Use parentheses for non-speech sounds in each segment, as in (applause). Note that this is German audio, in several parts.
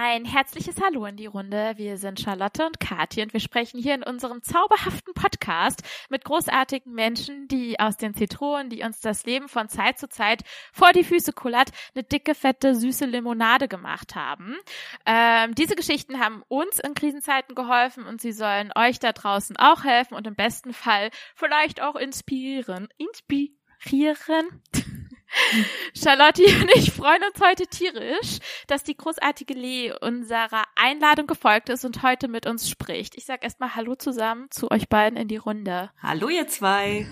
Ein herzliches Hallo in die Runde. Wir sind Charlotte und Kathi und wir sprechen hier in unserem zauberhaften Podcast mit großartigen Menschen, die aus den Zitronen, die uns das Leben von Zeit zu Zeit vor die Füße kullert, eine dicke, fette, süße Limonade gemacht haben. Ähm, diese Geschichten haben uns in Krisenzeiten geholfen und sie sollen euch da draußen auch helfen und im besten Fall vielleicht auch inspirieren. Inspirieren. (laughs) Charlotte und ich freuen uns heute tierisch, dass die großartige Lee unserer Einladung gefolgt ist und heute mit uns spricht. Ich sag erstmal Hallo zusammen zu euch beiden in die Runde. Hallo ihr zwei.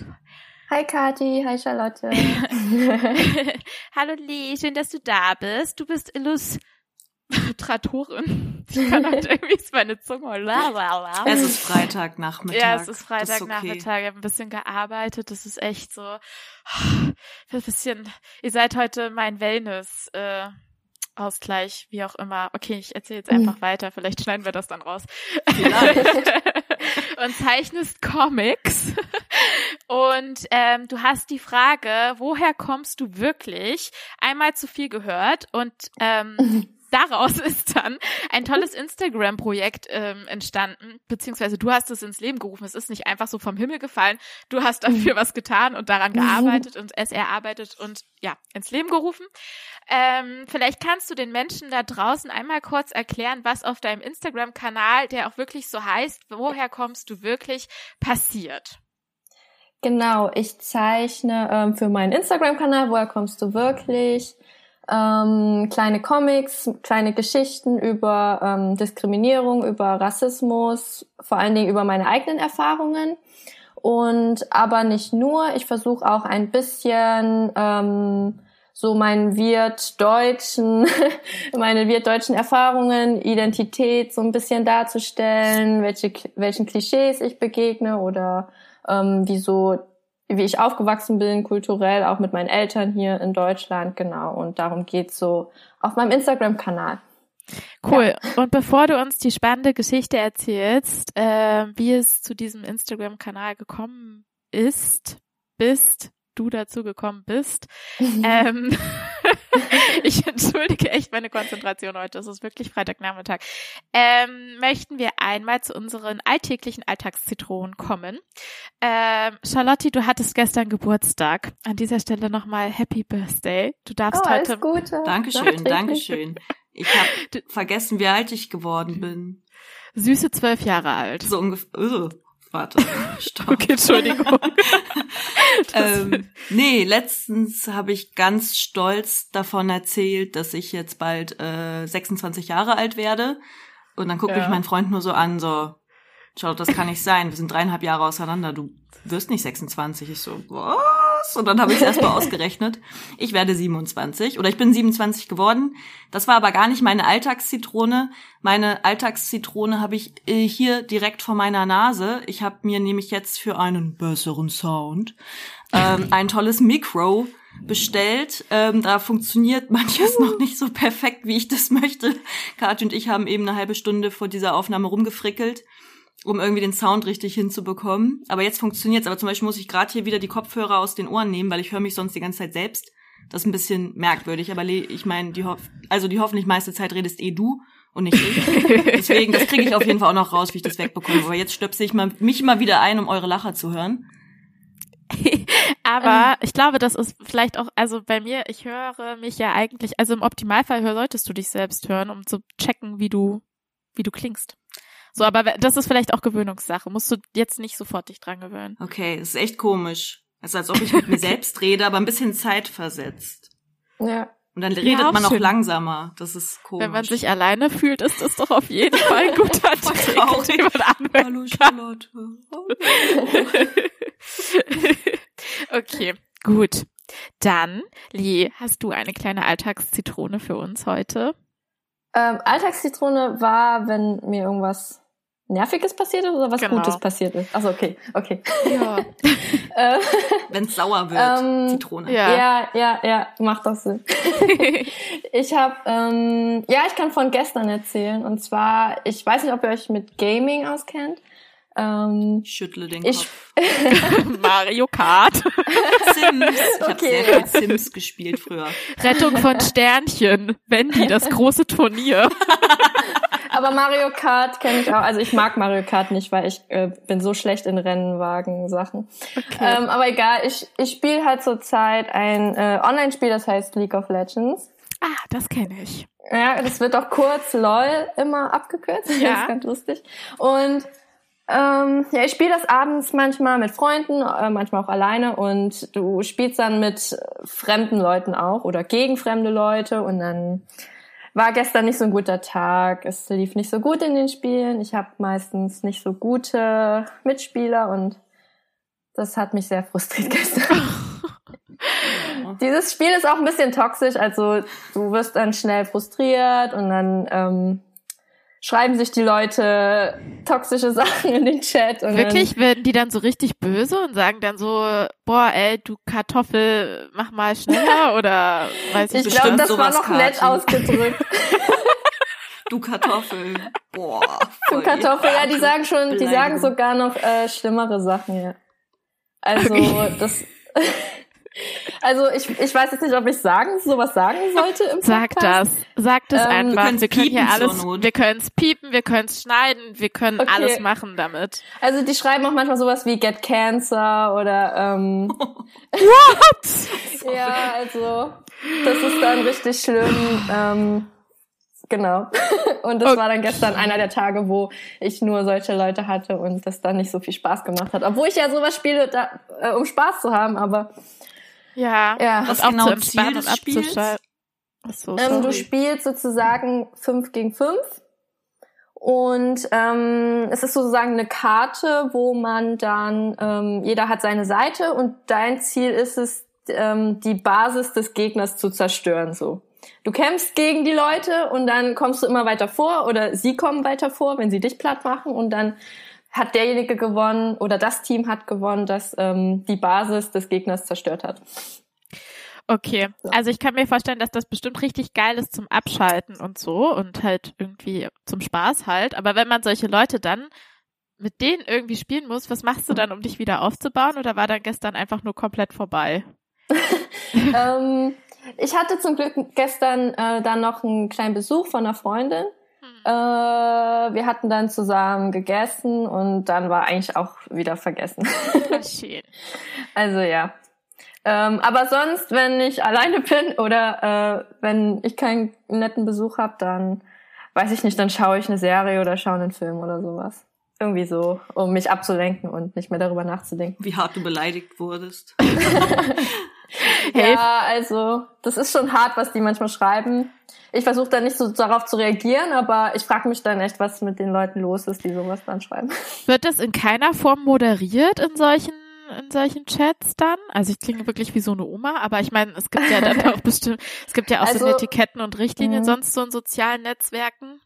Hi Kathi, hi Charlotte. (laughs) (laughs) Hallo Lee, schön, dass du da bist. Du bist Illus (laughs) Illustratorin. (laughs) Ich kann halt irgendwie ist meine Zunge. Lalalala. Es ist Freitagnachmittag. Ja, es ist Freitagnachmittag. okay. Ich habe ein bisschen gearbeitet. Das ist echt so (sighs) ein bisschen. Ihr seid heute mein Wellness. Äh, Ausgleich, wie auch immer. Okay, ich erzähle jetzt einfach weiter. Vielleicht schneiden wir das dann raus. (laughs) und zeichnest Comics. Und ähm, du hast die Frage, woher kommst du wirklich? Einmal zu viel gehört und ähm, daraus (laughs) ist dann ein tolles Instagram-Projekt ähm, entstanden, beziehungsweise du hast es ins Leben gerufen. Es ist nicht einfach so vom Himmel gefallen. Du hast dafür was getan und daran gearbeitet und es erarbeitet und ja, ins Leben gerufen. Ähm, vielleicht kannst du den Menschen da draußen einmal kurz erklären, was auf deinem Instagram-Kanal, der auch wirklich so heißt, woher kommst du wirklich, passiert. Genau, ich zeichne ähm, für meinen Instagram-Kanal, woher kommst du wirklich? Ähm, kleine Comics, kleine Geschichten über ähm, Diskriminierung, über Rassismus, vor allen Dingen über meine eigenen Erfahrungen. Und aber nicht nur, ich versuche auch ein bisschen ähm, so meinen Wirt-deutschen, (laughs) meine Wirt-deutschen Erfahrungen, Identität so ein bisschen darzustellen, welche, welchen Klischees ich begegne oder ähm, wie so, wie ich aufgewachsen bin, kulturell, auch mit meinen Eltern hier in Deutschland, genau. Und darum geht's so auf meinem Instagram-Kanal. Cool. Und bevor du uns die spannende Geschichte erzählst, äh, wie es zu diesem Instagram-Kanal gekommen ist, bist, du dazu gekommen bist, ähm, (laughs) (laughs) ich entschuldige echt meine Konzentration heute. Es ist wirklich Freitagnachmittag. Ähm, möchten wir einmal zu unseren alltäglichen Alltagszitronen kommen. Ähm, Charlotte, du hattest gestern Geburtstag. An dieser Stelle nochmal Happy Birthday. Du darfst Oh, alles heute. Gute. Dankeschön. Dankeschön. Ich habe vergessen, wie alt ich geworden bin. Süße zwölf Jahre alt. So ungefähr. Warte. (laughs) Stopp. Okay, Entschuldigung. (laughs) Ähm, nee, letztens habe ich ganz stolz davon erzählt, dass ich jetzt bald äh, 26 Jahre alt werde. Und dann guckt Ja. mich mein Freund nur so an, so, schau, das kann nicht sein. Wir sind dreieinhalb Jahre auseinander. Du wirst nicht 26. Ich so, was? Und dann habe ich es erstmal ausgerechnet. Ich werde 27 oder ich bin 27 geworden. Das war aber gar nicht meine Alltagszitrone. Meine Alltagszitrone habe ich äh, hier direkt vor meiner Nase. Ich habe mir nämlich jetzt für einen besseren Sound ähm, (laughs) ein tolles Mikro bestellt. Ähm, da funktioniert (laughs) manches noch nicht so perfekt, wie ich das möchte. Katja und ich haben eben eine halbe Stunde vor dieser Aufnahme rumgefrickelt, um irgendwie den Sound richtig hinzubekommen. Aber jetzt funktioniert's. Aber zum Beispiel muss ich gerade hier wieder die Kopfhörer aus den Ohren nehmen, weil ich höre mich sonst die ganze Zeit selbst. Das ist ein bisschen merkwürdig. Aber ich meine, die hoff also die hoffentlich meiste Zeit redest eh du und nicht ich. (laughs) Deswegen, das kriege ich auf jeden Fall auch noch raus, wie ich das wegbekomme. Aber jetzt stöpsel ich mal, mich mal wieder ein, um eure Lacher zu hören. (laughs) Aber ich glaube, das ist vielleicht auch, also bei mir, ich höre mich ja eigentlich, also im Optimalfall hör, solltest du dich selbst hören, um zu checken, wie du, wie du klingst. So, aber das ist vielleicht auch Gewöhnungssache. Musst du jetzt nicht sofort dich dran gewöhnen. Okay, das ist echt komisch. Es ist, als ob ich mit mir (laughs) selbst rede, aber ein bisschen zeitversetzt. Ja. Und dann Ja, redet auch man auch schön. langsamer. Das ist komisch. Wenn man sich alleine fühlt, ist das doch auf jeden Fall ein guter (laughs) Trick, den Hallo Charlotte. (laughs) Okay, gut. Dann, Lee, hast du eine kleine Alltagszitrone für uns heute? Ähm, Alltagszitrone war, wenn mir irgendwas Nerviges passiert ist oder was Genau. Gutes passiert ist. Also okay, okay. Ja. (laughs) Äh, Wenn es sauer wird, Ähm, Zitrone. Ja. ja, ja, ja, macht doch Sinn. (laughs) Ich habe, ähm, ja, ich kann von gestern erzählen. Und zwar, ich weiß nicht, ob ihr euch mit Gaming auskennt. Ähm, Ich schüttle den ich, Kopf. (laughs) Mario Kart. Sims. Ich habe Okay. sehr viel Sims gespielt früher. Rettung von Sternchen. Wendy, das große Turnier. aber Mario Kart kenne ich auch. Also ich mag Mario Kart nicht, weil ich äh, bin so schlecht in Rennwagen-Sachen. Ähm, aber egal, ich, ich spiele halt zurzeit ein äh, Online-Spiel, das heißt League of Legends. Ah, das kenne ich. Ja, das wird auch kurz LOL immer abgekürzt. (laughs) Ja. Das ist ganz lustig. Und ähm, ja, ich spiele das abends manchmal mit Freunden, äh, manchmal auch alleine und du spielst dann mit fremden Leuten auch oder gegen fremde Leute und dann war gestern nicht so ein guter Tag. Es lief nicht so gut in den Spielen. Ich habe meistens nicht so gute Mitspieler und das hat mich sehr frustriert (laughs) gestern. (laughs) Dieses Spiel ist auch ein bisschen toxisch, also du wirst dann schnell frustriert und dann ähm, schreiben sich die Leute toxische (laughs) Sachen in den Chat. Und Wirklich? Werden die dann so richtig böse und sagen dann so, boah, ey, du Kartoffel, mach mal schneller (laughs) oder weiß ich ich nicht. glaube, bestimmt das war noch nett Kathi. ausgedrückt. (laughs) Du Kartoffel. Boah. Du Kartoffel, ja, die sagen schon, die sagen sogar noch äh, schlimmere Sachen, ja. Also Okay. das. Also ich, ich weiß jetzt nicht, ob ich sagen, sowas sagen sollte im Sag Podcast. das. Sag das Ähm, einfach. wir können hier alles, Not. wir können es piepen, wir können es schneiden, wir können Okay. alles machen damit. Also die schreiben auch manchmal sowas wie Get Cancer oder ähm, (laughs) What? (laughs) ja, also das ist dann richtig schlimm. Ähm, genau. (laughs) Und das Okay. war dann gestern einer der Tage, wo ich nur solche Leute hatte und das dann nicht so viel Spaß gemacht hat. Obwohl ich ja sowas spiele, da, äh, um Spaß zu haben, aber Ja. ja. Was und auch genau Ziel des Spiels? so, Ähm, du spielst sozusagen fünf gegen fünf. Und ähm, es ist sozusagen eine Karte, wo man dann, ähm, jeder hat seine Seite und dein Ziel ist es, ähm, die Basis des Gegners zu zerstören. So, Du kämpfst gegen die Leute und dann kommst du immer weiter vor oder sie kommen weiter vor, wenn sie dich platt machen und dann hat derjenige gewonnen oder das Team hat gewonnen, das ähm, die Basis des Gegners zerstört hat. Okay, also ich kann mir vorstellen, dass das bestimmt richtig geil ist zum Abschalten und so und halt irgendwie zum Spaß halt. Aber wenn man solche Leute dann mit denen irgendwie spielen muss, was machst du dann, um dich wieder aufzubauen? Oder war dann gestern einfach nur komplett vorbei? (laughs) ähm, ich hatte zum Glück gestern äh, dann noch einen kleinen Besuch von einer Freundin. Äh, wir hatten dann zusammen gegessen und dann war eigentlich auch wieder vergessen. Ah, (laughs) Schön. also ja. Ähm, aber sonst, wenn ich alleine bin oder äh, wenn ich keinen netten Besuch habe, dann weiß ich nicht, dann schaue ich eine Serie oder schaue einen Film oder sowas. Irgendwie so, um mich abzulenken und nicht mehr darüber nachzudenken. Wie hart du beleidigt wurdest. (laughs) Hey. Ja, also das ist schon hart, was die manchmal schreiben. Ich versuche dann nicht so darauf zu reagieren, aber ich frage mich dann echt, was mit den Leuten los ist, die sowas dann schreiben. Wird das in keiner Form moderiert in solchen in solchen Chats dann? Also ich klinge wirklich wie so eine Oma, aber ich meine, es gibt ja dann auch (laughs) bestimmt, es gibt ja auch so Also, Etiketten und Richtlinien mhm. sonst so in sozialen Netzwerken.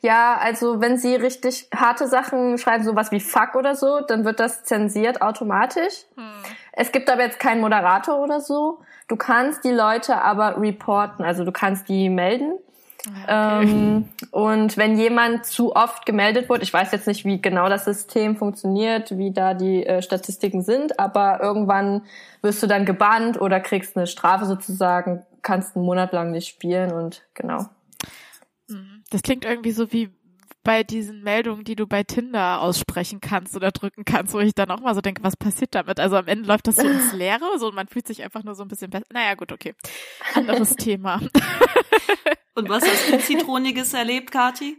Ja, also wenn sie richtig harte Sachen schreiben, sowas wie Fuck oder so, dann wird das zensiert automatisch. Hm. Es gibt aber jetzt keinen Moderator oder so. Du kannst die Leute aber reporten, also du kannst die melden. Ah, Okay. Ähm, und wenn jemand zu oft gemeldet wird, ich weiß jetzt nicht, wie genau das System funktioniert, wie da die äh, Statistiken sind, aber irgendwann wirst du dann gebannt oder kriegst eine Strafe sozusagen, kannst einen Monat lang nicht spielen und genau. Mhm. Das klingt irgendwie so wie bei diesen Meldungen, die du bei Tinder aussprechen kannst oder drücken kannst, wo ich dann auch mal so denke, was passiert damit? Also am Ende läuft das so ins (laughs) Leere, so und man fühlt sich einfach nur so ein bisschen besser. Naja, gut, okay. (laughs) Anderes Thema. (laughs) Und was hast du Zitroniges erlebt, Kati?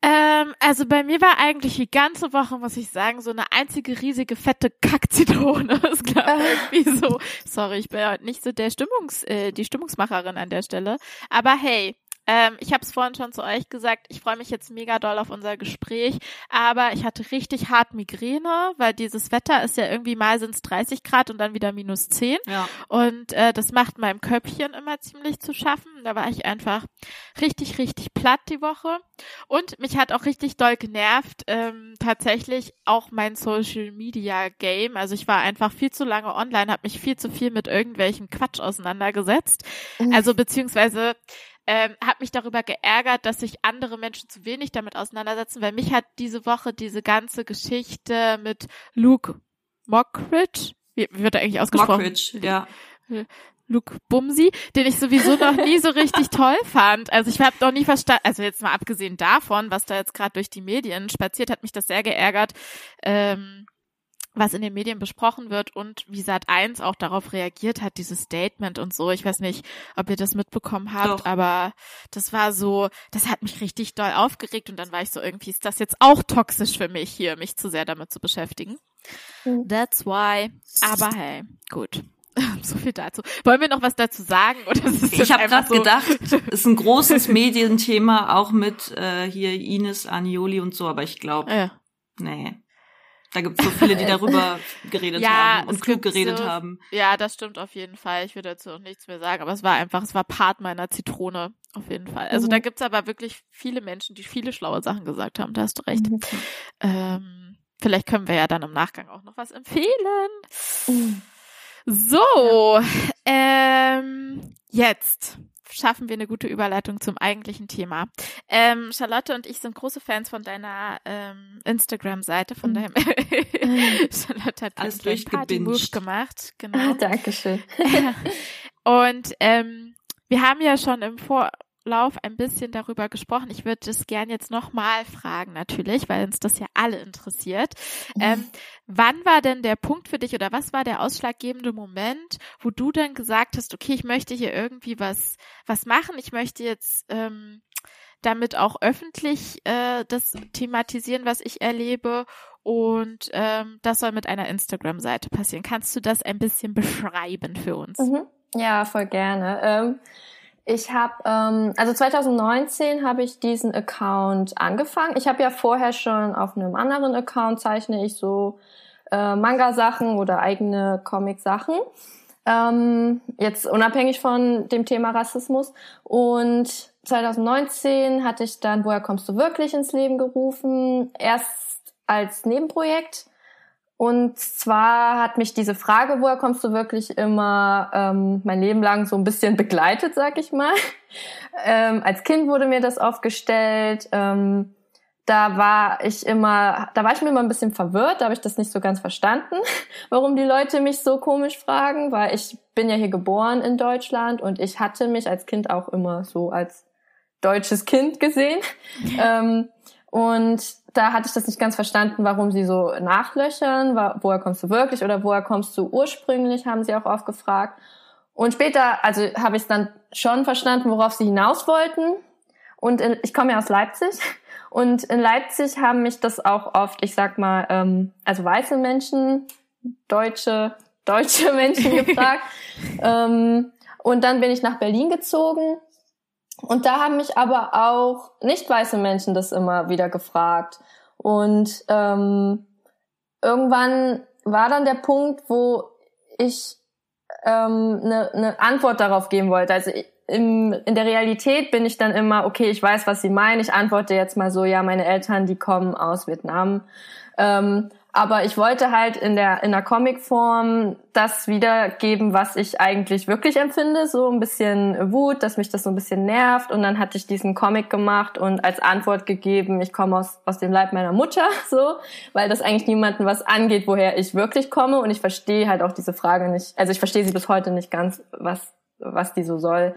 Ähm, also bei mir war eigentlich die ganze Woche, muss ich sagen, so eine einzige riesige fette Kackzitrone. Das glaube irgendwie so. Sorry, ich bin ja heute nicht so der Stimmungs, äh, die Stimmungsmacherin an der Stelle. Aber hey, ähm, ich habe es vorhin schon zu euch gesagt, ich freue mich jetzt mega doll auf unser Gespräch, aber ich hatte richtig hart Migräne, weil dieses Wetter ist ja irgendwie mal sind es 30 Grad und dann wieder minus 10 Ja. und äh, das macht meinem Köpfchen immer ziemlich zu schaffen. Da war ich einfach richtig, richtig platt die Woche. Und mich hat auch richtig doll genervt, ähm, tatsächlich auch mein Social Media Game. Also ich war einfach viel zu lange online, habe mich viel zu viel mit irgendwelchem Quatsch auseinandergesetzt. Also beziehungsweise ähm, habe mich darüber geärgert, dass sich andere Menschen zu wenig damit auseinandersetzen, weil mich hat diese Woche diese ganze Geschichte mit Luke Mockridge, wie, wie wird er eigentlich ausgesprochen? Mockridge, ja. Luke Bumsi, den ich sowieso noch nie so richtig toll fand. Also ich habe noch nie verstanden, also jetzt mal abgesehen davon, was da jetzt gerade durch die Medien spaziert, hat mich das sehr geärgert, ähm, was in den Medien besprochen wird und wie Sat 1 auch darauf reagiert hat, dieses Statement und so. Ich weiß nicht, ob ihr das mitbekommen habt, Doch. aber das war so, das hat mich richtig doll aufgeregt und dann war ich so, irgendwie ist das jetzt auch toxisch für mich hier, mich zu sehr damit zu beschäftigen. Mhm. That's why. Aber hey, gut. (laughs) So viel dazu. Wollen wir noch was dazu sagen? Oder ist ich habe gerade so gedacht, (laughs) ist ein großes Medienthema, auch mit äh, hier Ines Anioli und so, aber ich glaube, ja. nee. Da gibt es so viele, die (laughs) darüber (laughs) geredet ja, haben und klug geredet so, haben. Ja, das stimmt auf jeden Fall. Ich würde dazu auch nichts mehr sagen, aber es war einfach, es war Part meiner Zitrone, auf jeden Fall. Also mhm. da gibt's aber wirklich viele Menschen, die viele schlaue Sachen gesagt haben, da hast du recht. Mhm. Ähm, vielleicht können wir ja dann im Nachgang auch noch was empfehlen. Mhm. So, ähm, jetzt schaffen wir eine gute Überleitung zum eigentlichen Thema. Ähm, Charlotte und ich sind große Fans von deiner ähm, Instagram-Seite, von mhm. deinem (laughs) Charlotte hat alles durch Party-Move gemacht. Genau. (laughs) Dankeschön. (laughs) und ähm, wir haben ja schon im Vor Lauf ein bisschen darüber gesprochen. Ich würde das gern jetzt nochmal fragen, natürlich, weil uns das ja alle interessiert. Mhm. Ähm, wann war denn der Punkt für dich oder was war der ausschlaggebende Moment, wo du dann gesagt hast, okay, ich möchte hier irgendwie was, was machen, ich möchte jetzt ähm, damit auch öffentlich äh, das thematisieren, was ich erlebe und ähm, das soll mit einer Instagram-Seite passieren. Kannst du das ein bisschen beschreiben für uns? Mhm. Ja, voll gerne. Ähm ich habe, ähm, also 2019 habe ich diesen Account angefangen. Ich habe ja vorher schon auf einem anderen Account zeichne ich so äh, Manga-Sachen oder eigene Comic-Sachen. Ähm, jetzt unabhängig von dem Thema Rassismus. Und 2019 hatte ich dann Woher kommst du wirklich ins Leben gerufen. Erst als Nebenprojekt und zwar hat mich diese Frage, woher kommst du wirklich immer ähm, mein Leben lang so ein bisschen begleitet, sag ich mal. (laughs) Ähm, als Kind wurde mir das oft gestellt. Ähm, da war ich immer, da war ich mir immer ein bisschen verwirrt, da habe ich das nicht so ganz verstanden, (laughs) warum die Leute mich so komisch fragen, weil ich bin ja hier geboren in Deutschland und ich hatte mich als Kind auch immer so als deutsches Kind gesehen. (laughs) ähm, und da hatte ich das nicht ganz verstanden, warum sie so nachlöchern, woher kommst du wirklich oder woher kommst du ursprünglich, haben sie auch oft gefragt. Und später, also habe ich es dann schon verstanden, worauf sie hinaus wollten. Und in, ich komme ja aus Leipzig. Und in Leipzig haben mich das auch oft, ich sag mal, ähm, also weiße Menschen, deutsche, deutsche Menschen (laughs) gefragt. ähm, und dann bin ich nach Berlin gezogen und da haben mich aber auch nicht weiße Menschen das immer wieder gefragt. Und ähm, irgendwann war dann der Punkt, wo ich ähm, eine, eine Antwort darauf geben wollte. Also im, in der Realität bin ich dann immer, okay, ich weiß, was sie meinen. Ich antworte jetzt mal so, ja, meine Eltern, die kommen aus Vietnam. Ähm, aber ich wollte halt in der, in der Comicform das wiedergeben, was ich eigentlich wirklich empfinde. So ein bisschen Wut, dass mich das so ein bisschen nervt. Und dann hatte ich diesen Comic gemacht und als Antwort gegeben, ich komme aus, aus dem Leib meiner Mutter, (laughs) so, weil das eigentlich niemanden was angeht, woher ich wirklich komme. Und ich verstehe halt auch diese Frage nicht. Also ich verstehe sie bis heute nicht ganz, was, was die so soll.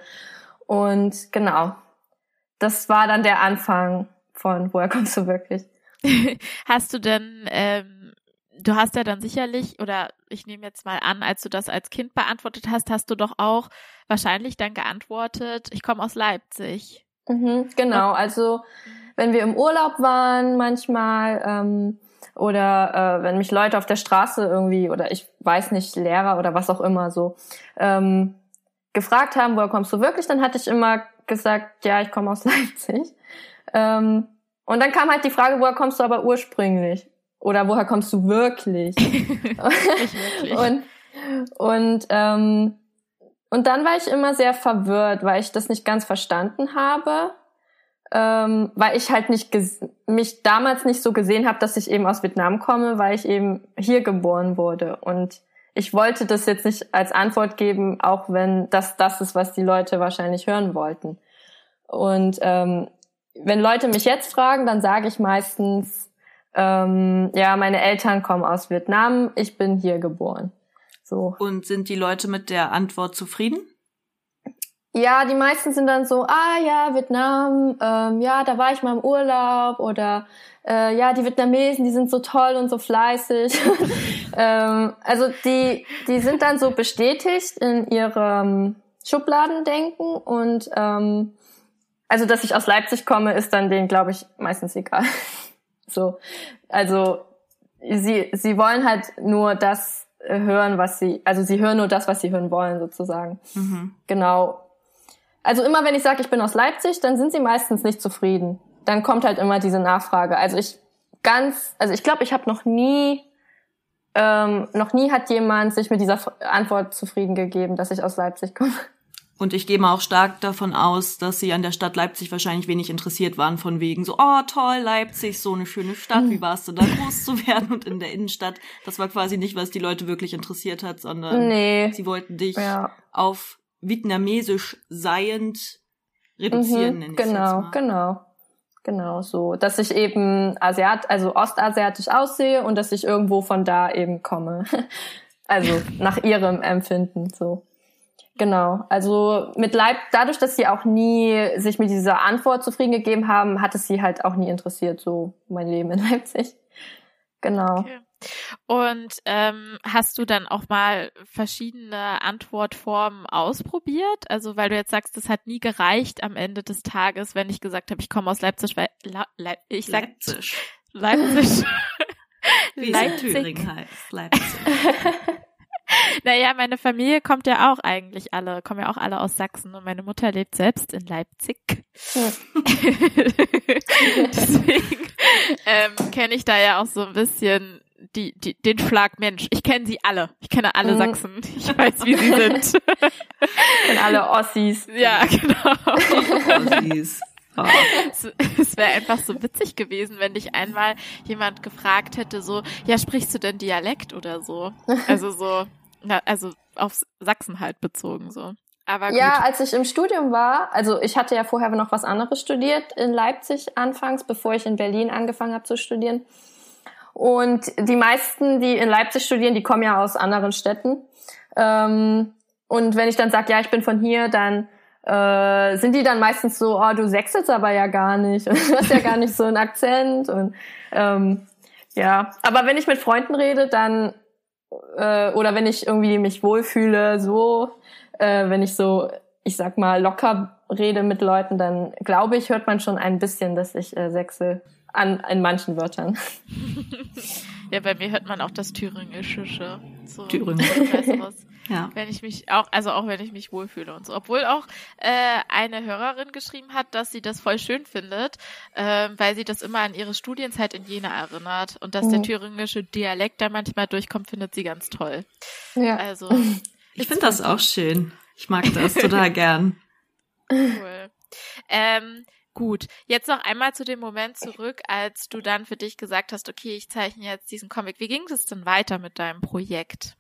Und genau. Das war dann der Anfang von Woher kommst du wirklich? (laughs) Hast du denn ähm du hast ja dann sicherlich, oder ich nehme jetzt mal an, als du das als Kind beantwortet hast, hast du doch auch wahrscheinlich dann geantwortet, ich komme aus Leipzig. Mhm, genau, also wenn wir im Urlaub waren manchmal ähm, oder äh, wenn mich Leute auf der Straße irgendwie oder ich weiß nicht, Lehrer oder was auch immer so ähm, gefragt haben, woher kommst du wirklich, dann hatte ich immer gesagt, ja, ich komme aus (laughs) Leipzig. Ähm, und dann kam halt die Frage, woher kommst du aber ursprünglich? Oder woher kommst du wirklich? (laughs) wirklich. und und ähm, und dann war ich immer sehr verwirrt, weil ich das nicht ganz verstanden habe, ähm, weil ich halt nicht mich damals nicht so gesehen habe, dass ich eben aus Vietnam komme, weil ich eben hier geboren wurde und ich wollte das jetzt nicht als Antwort geben, auch wenn das das ist, was die Leute wahrscheinlich hören wollten. Und ähm, wenn Leute mich jetzt fragen, dann sage ich meistens, ähm, ja, meine Eltern kommen aus Vietnam, ich bin hier geboren. So. Und sind die Leute mit der Antwort zufrieden? Ja, die meisten sind dann so, ah ja, Vietnam, ähm, ja, da war ich mal im Urlaub oder äh, ja, die Vietnamesen, die sind so toll und so fleißig. (laughs) ähm, also die, die sind dann so bestätigt in ihrem Schubladendenken und ähm, also dass ich aus Leipzig komme, ist dann denen, glaube ich, meistens egal. So, also sie sie wollen halt nur das hören, was sie, also sie hören nur das, was sie hören wollen, sozusagen. Mhm. Genau. Also immer wenn ich sage, ich bin aus Leipzig, dann sind sie meistens nicht zufrieden. Dann kommt halt immer diese Nachfrage. Also ich ganz, also ich glaube, ich habe noch nie, ähm, noch nie hat jemand sich mit dieser Antwort zufrieden gegeben, dass ich aus Leipzig komme. Und ich gehe mal auch stark davon aus, dass sie an der Stadt Leipzig wahrscheinlich wenig interessiert waren, von wegen so, oh toll, Leipzig, so eine schöne Stadt, wie warst du da groß zu (laughs) werden und in der Innenstadt. Das war quasi nicht, was die Leute wirklich interessiert hat, sondern nee. sie wollten dich ja. auf vietnamesisch seiend reduzieren, mhm, Genau, genau. Genau, so, dass ich eben Asiat, also ostasiatisch aussehe und dass ich irgendwo von da eben komme. (laughs) also nach ihrem Empfinden, so. Genau. Also mit Leib, dadurch, dass sie auch nie sich mit dieser Antwort zufrieden gegeben haben, hat es sie halt auch nie interessiert, so mein Leben in (laughs) Leipzig. Genau. Okay. Und ähm, hast du dann auch mal verschiedene Antwortformen ausprobiert? Also weil du jetzt sagst, es hat nie gereicht am Ende des Tages, wenn ich gesagt habe, ich komme aus Leipzig, weil La Le ich sag Leipzig. Leipzig. (laughs) Wie Leipzig. Thüringen heißt. Leipzig. (laughs) (laughs) naja, meine Familie kommt ja auch eigentlich alle, kommen ja auch alle aus Sachsen und meine Mutter lebt selbst in Leipzig. Ja. (laughs) (laughs) Deswegen ähm, kenne ich da ja auch so ein bisschen die, die, den Schlag Mensch. Ich kenne sie alle. Ich kenne alle mhm. Sachsen. Ich weiß, wie sie sind. Ich kenne alle Ossis. Ja, genau. Ossis. Oh. Es, es wäre einfach so witzig gewesen, wenn dich einmal jemand gefragt hätte, so, ja, sprichst du denn Dialekt oder so? Also so, na, also auf Sachsen halt bezogen so. Aber gut. Ja, als ich im Studium war, also ich hatte ja vorher noch was anderes studiert in Leipzig anfangs, bevor ich in Berlin angefangen habe zu studieren. Und die meisten, die in Leipzig studieren, die kommen ja aus anderen Städten. Ähm, und wenn ich dann sage, ja, ich bin von hier, dann äh, sind die dann meistens so, oh, du sechselst aber ja gar nicht. (laughs) Und du hast ja gar nicht so einen Akzent. Und ähm, ja, aber wenn ich mit Freunden rede, dann äh, oder wenn ich irgendwie mich wohlfühle, so, äh, wenn ich so, ich sag mal, locker rede mit Leuten, dann glaube ich, hört man schon ein bisschen, dass ich äh, sechsel an in manchen Wörtern. (laughs) ja, bei mir hört man auch das Thüringische. So, Thüringen. Ja. Wenn ich mich auch, also auch wenn ich mich wohlfühle und so. Obwohl auch äh, eine Hörerin geschrieben hat, dass sie das voll schön findet, äh, weil sie das immer an ihre Studienzeit in Jena erinnert und dass mhm. der thüringische Dialekt da manchmal durchkommt, findet sie ganz toll. Ja. Also (laughs) ich finde das auch schön. Ich mag das (laughs) total gern. Cool. Ähm, Gut, jetzt noch einmal zu dem Moment zurück, als du dann für dich gesagt hast, okay, ich zeichne jetzt diesen Comic. Wie ging es denn weiter mit deinem Projekt?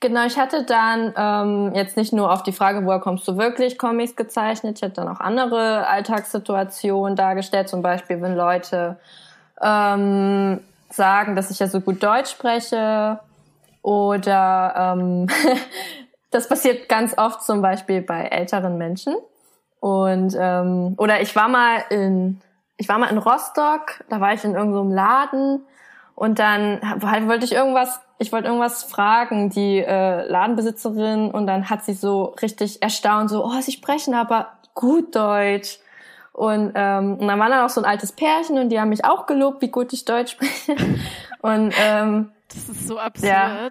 Genau, ich hatte dann ähm, jetzt nicht nur auf die Frage, woher kommst du wirklich, Comics gezeichnet. Ich hatte dann auch andere Alltagssituationen dargestellt, zum Beispiel, wenn Leute ähm, sagen, dass ich ja so gut Deutsch spreche oder ähm, (laughs) das passiert ganz oft zum Beispiel bei älteren Menschen und ähm, oder ich war mal in ich war mal in Rostock, da war ich in irgendeinem Laden und dann wollte ich irgendwas, ich wollte irgendwas fragen, die äh, Ladenbesitzerin und dann hat sie so richtig erstaunt, so, oh, sie sprechen aber gut Deutsch. Und, ähm, und dann war da auch so ein altes Pärchen und die haben mich auch gelobt, wie gut ich Deutsch (laughs) spreche. und ähm, das ist so absurd. Ja.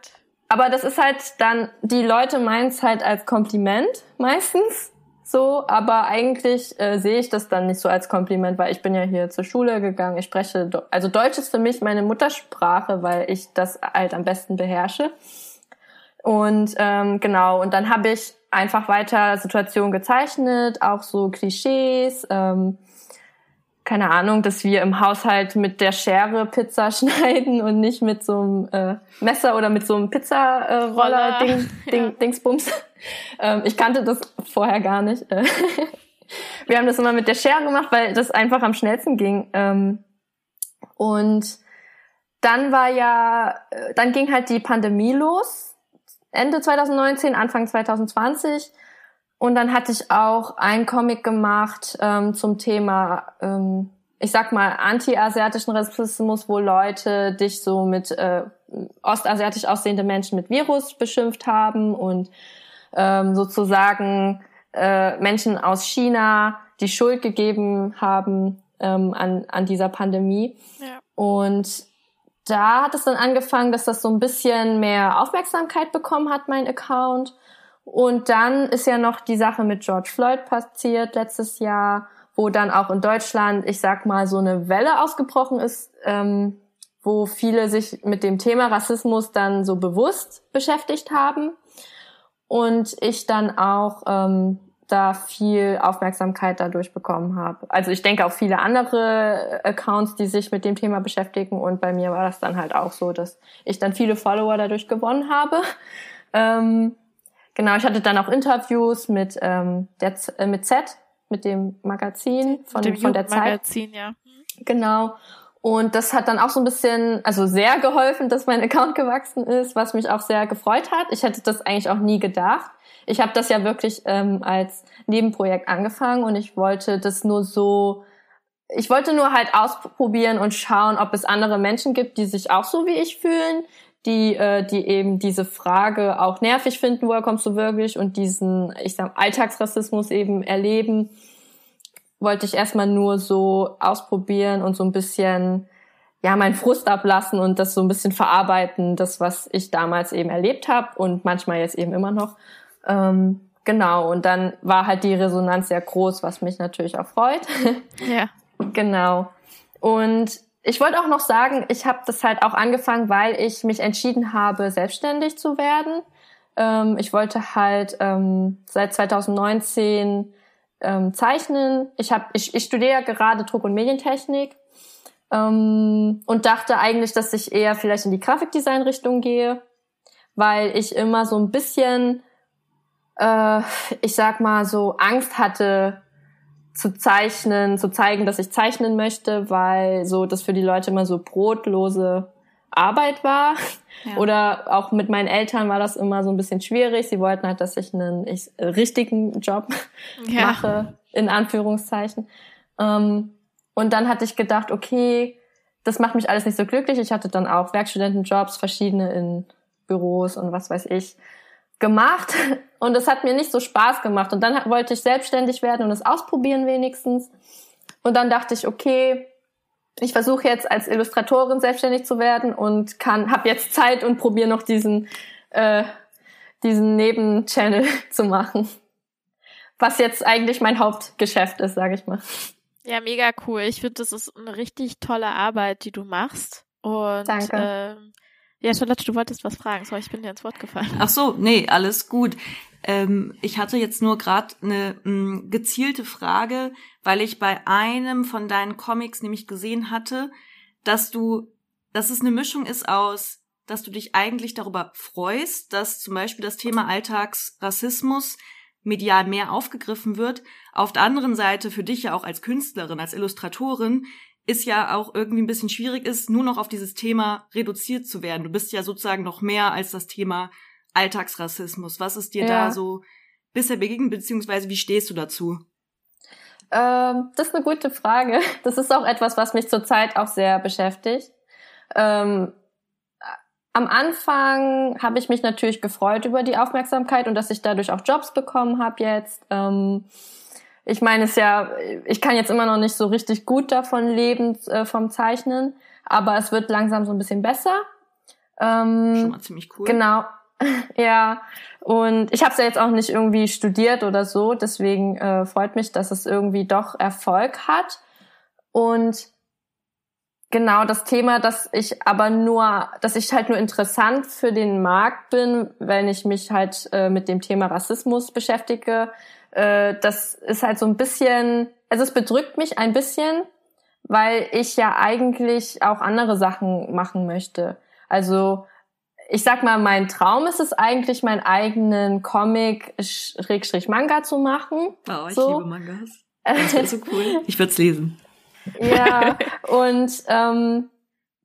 Aber das ist halt dann, die Leute meinen es halt als Kompliment meistens so, aber eigentlich äh, sehe ich das dann nicht so als Kompliment, weil ich bin ja hier zur Schule gegangen. Ich spreche, also Deutsch ist für mich meine Muttersprache, weil ich das halt am besten beherrsche. Und ähm, genau, und dann habe ich einfach weiter Situationen gezeichnet, auch so Klischees. Ähm, keine Ahnung, dass wir im Haushalt mit der Schere Pizza (laughs) schneiden und nicht mit so einem äh, Messer oder mit so einem Pizzaroller äh, Ding, (laughs) Ding, ja. Dingsbums. Ähm, ich kannte das vorher gar nicht. (laughs) wir haben das immer mit der Schere gemacht, weil das einfach am schnellsten ging. Ähm, und dann war ja, äh, dann ging halt die Pandemie los. Ende 2019, Anfang 2020. Und dann hatte ich auch einen Comic gemacht ähm, zum Thema, ähm, ich sag mal, anti-asiatischen Rassismus, wo Leute dich so mit äh, ostasiatisch aussehende Menschen mit Virus beschimpft haben und ähm, sozusagen äh, Menschen aus China die Schuld gegeben haben ähm, an, an dieser Pandemie. Ja. Und da hat es dann angefangen, dass das so ein bisschen mehr Aufmerksamkeit bekommen hat, mein Account. Und dann ist ja noch die Sache mit George Floyd passiert letztes Jahr, wo dann auch in Deutschland, ich sag mal, so eine Welle ausgebrochen ist, ähm, wo viele sich mit dem Thema Rassismus dann so bewusst beschäftigt haben. Und ich dann auch ähm, da viel Aufmerksamkeit dadurch bekommen habe. Also ich denke auch viele andere Accounts, die sich mit dem Thema beschäftigen. Und bei mir war das dann halt auch so, dass ich dann viele Follower dadurch gewonnen habe. Ähm, Genau, ich hatte dann auch Interviews mit ähm, der Z, äh, mit Z, mit dem Magazin von, dem von der Zeit. Magazin, ja. Genau. Und das hat dann auch so ein bisschen, also sehr geholfen, dass mein Account gewachsen ist, was mich auch sehr gefreut hat. Ich hätte das eigentlich auch nie gedacht. Ich habe das ja wirklich ähm, als Nebenprojekt angefangen und ich wollte das nur so, ich wollte nur halt ausprobieren und schauen, ob es andere Menschen gibt, die sich auch so wie ich fühlen, die, äh, die eben diese Frage auch nervig finden, woher kommst du wirklich und diesen, ich sag, Alltagsrassismus eben erleben, wollte ich erstmal nur so ausprobieren und so ein bisschen, ja, meinen Frust ablassen und das so ein bisschen verarbeiten, das, was ich damals eben erlebt habe und manchmal jetzt eben immer noch. Ähm, genau, und dann war halt die Resonanz sehr groß, was mich natürlich auch freut. (laughs) Ja. genau. Und ich wollte auch noch sagen, ich habe das halt auch angefangen, weil ich mich entschieden habe, selbstständig zu werden. Ähm, ich wollte halt ähm, seit 2019 ähm, zeichnen. Ich, hab, ich, ich studiere gerade Druck- und Medientechnik ähm, und dachte eigentlich, dass ich eher vielleicht in die Grafikdesign-Richtung gehe, weil ich immer so ein bisschen, äh, ich sag mal, so Angst hatte, zu zeichnen, zu zeigen, dass ich zeichnen möchte, weil so das für die Leute immer so brotlose Arbeit war. Ja. Oder auch mit meinen Eltern war das immer so ein bisschen schwierig. Sie wollten halt, dass ich einen ich, richtigen Job ja. mache, in Anführungszeichen. Ähm, und dann hatte ich gedacht, okay, das macht mich alles nicht so glücklich. Ich hatte dann auch Werkstudentenjobs, verschiedene in Büros und was weiß ich gemacht (laughs) und es hat mir nicht so Spaß gemacht. Und dann wollte ich selbstständig werden und es ausprobieren wenigstens. Und dann dachte ich, okay, ich versuche jetzt als Illustratorin selbstständig zu werden und kann, habe jetzt Zeit und probiere noch diesen äh, diesen Nebenchannel (laughs) zu machen, was jetzt eigentlich mein Hauptgeschäft ist, sage ich mal. Ja, mega cool. Ich finde, das ist eine richtig tolle Arbeit, die du machst. Und Danke. Ähm, ja, Charlotte, du wolltest was fragen, so ich bin dir ins Wort gefallen. Ach so, nee, alles gut. Ähm, ich hatte jetzt nur gerade eine mh, gezielte Frage, weil ich bei einem von deinen Comics nämlich gesehen hatte, dass du, dass es eine Mischung ist aus, dass du dich eigentlich darüber freust, dass zum Beispiel das Thema Alltagsrassismus medial mehr aufgegriffen wird. Auf der anderen Seite für dich ja auch als Künstlerin, als Illustratorin ist ja auch irgendwie ein bisschen schwierig ist, nur noch auf dieses Thema reduziert zu werden. Du bist ja sozusagen noch mehr als das Thema Alltagsrassismus. Was ist dir ja. da so bisher begegnet, beziehungsweise wie stehst du dazu? Ähm, das ist eine gute Frage. (laughs) Das ist auch etwas, was mich zurzeit auch sehr beschäftigt. Ähm, am Anfang habe ich mich natürlich gefreut über die Aufmerksamkeit und dass ich dadurch auch Jobs bekommen habe jetzt. Ähm, ich meine es ja, ich kann jetzt immer noch nicht so richtig gut davon leben äh, vom Zeichnen, aber es wird langsam so ein bisschen besser. Ähm, Schon mal ziemlich cool. Genau, (laughs) ja. Und ich habe es ja jetzt auch nicht irgendwie studiert oder so, deswegen äh, freut mich, dass es irgendwie doch Erfolg hat. Und genau das Thema, dass ich aber nur, dass ich halt nur interessant für den Markt bin, wenn ich mich halt äh, mit dem Thema Rassismus beschäftige, äh, das ist halt so ein bisschen, also es bedrückt mich ein bisschen, weil ich ja eigentlich auch andere Sachen machen möchte. Also ich sag mal, mein Traum ist es eigentlich, meinen eigenen Comic Schrägstrich Manga zu machen. Oh, ich so. liebe Mangas. Das wäre so cool. Ich würde es lesen. Ja, (laughs) und ähm,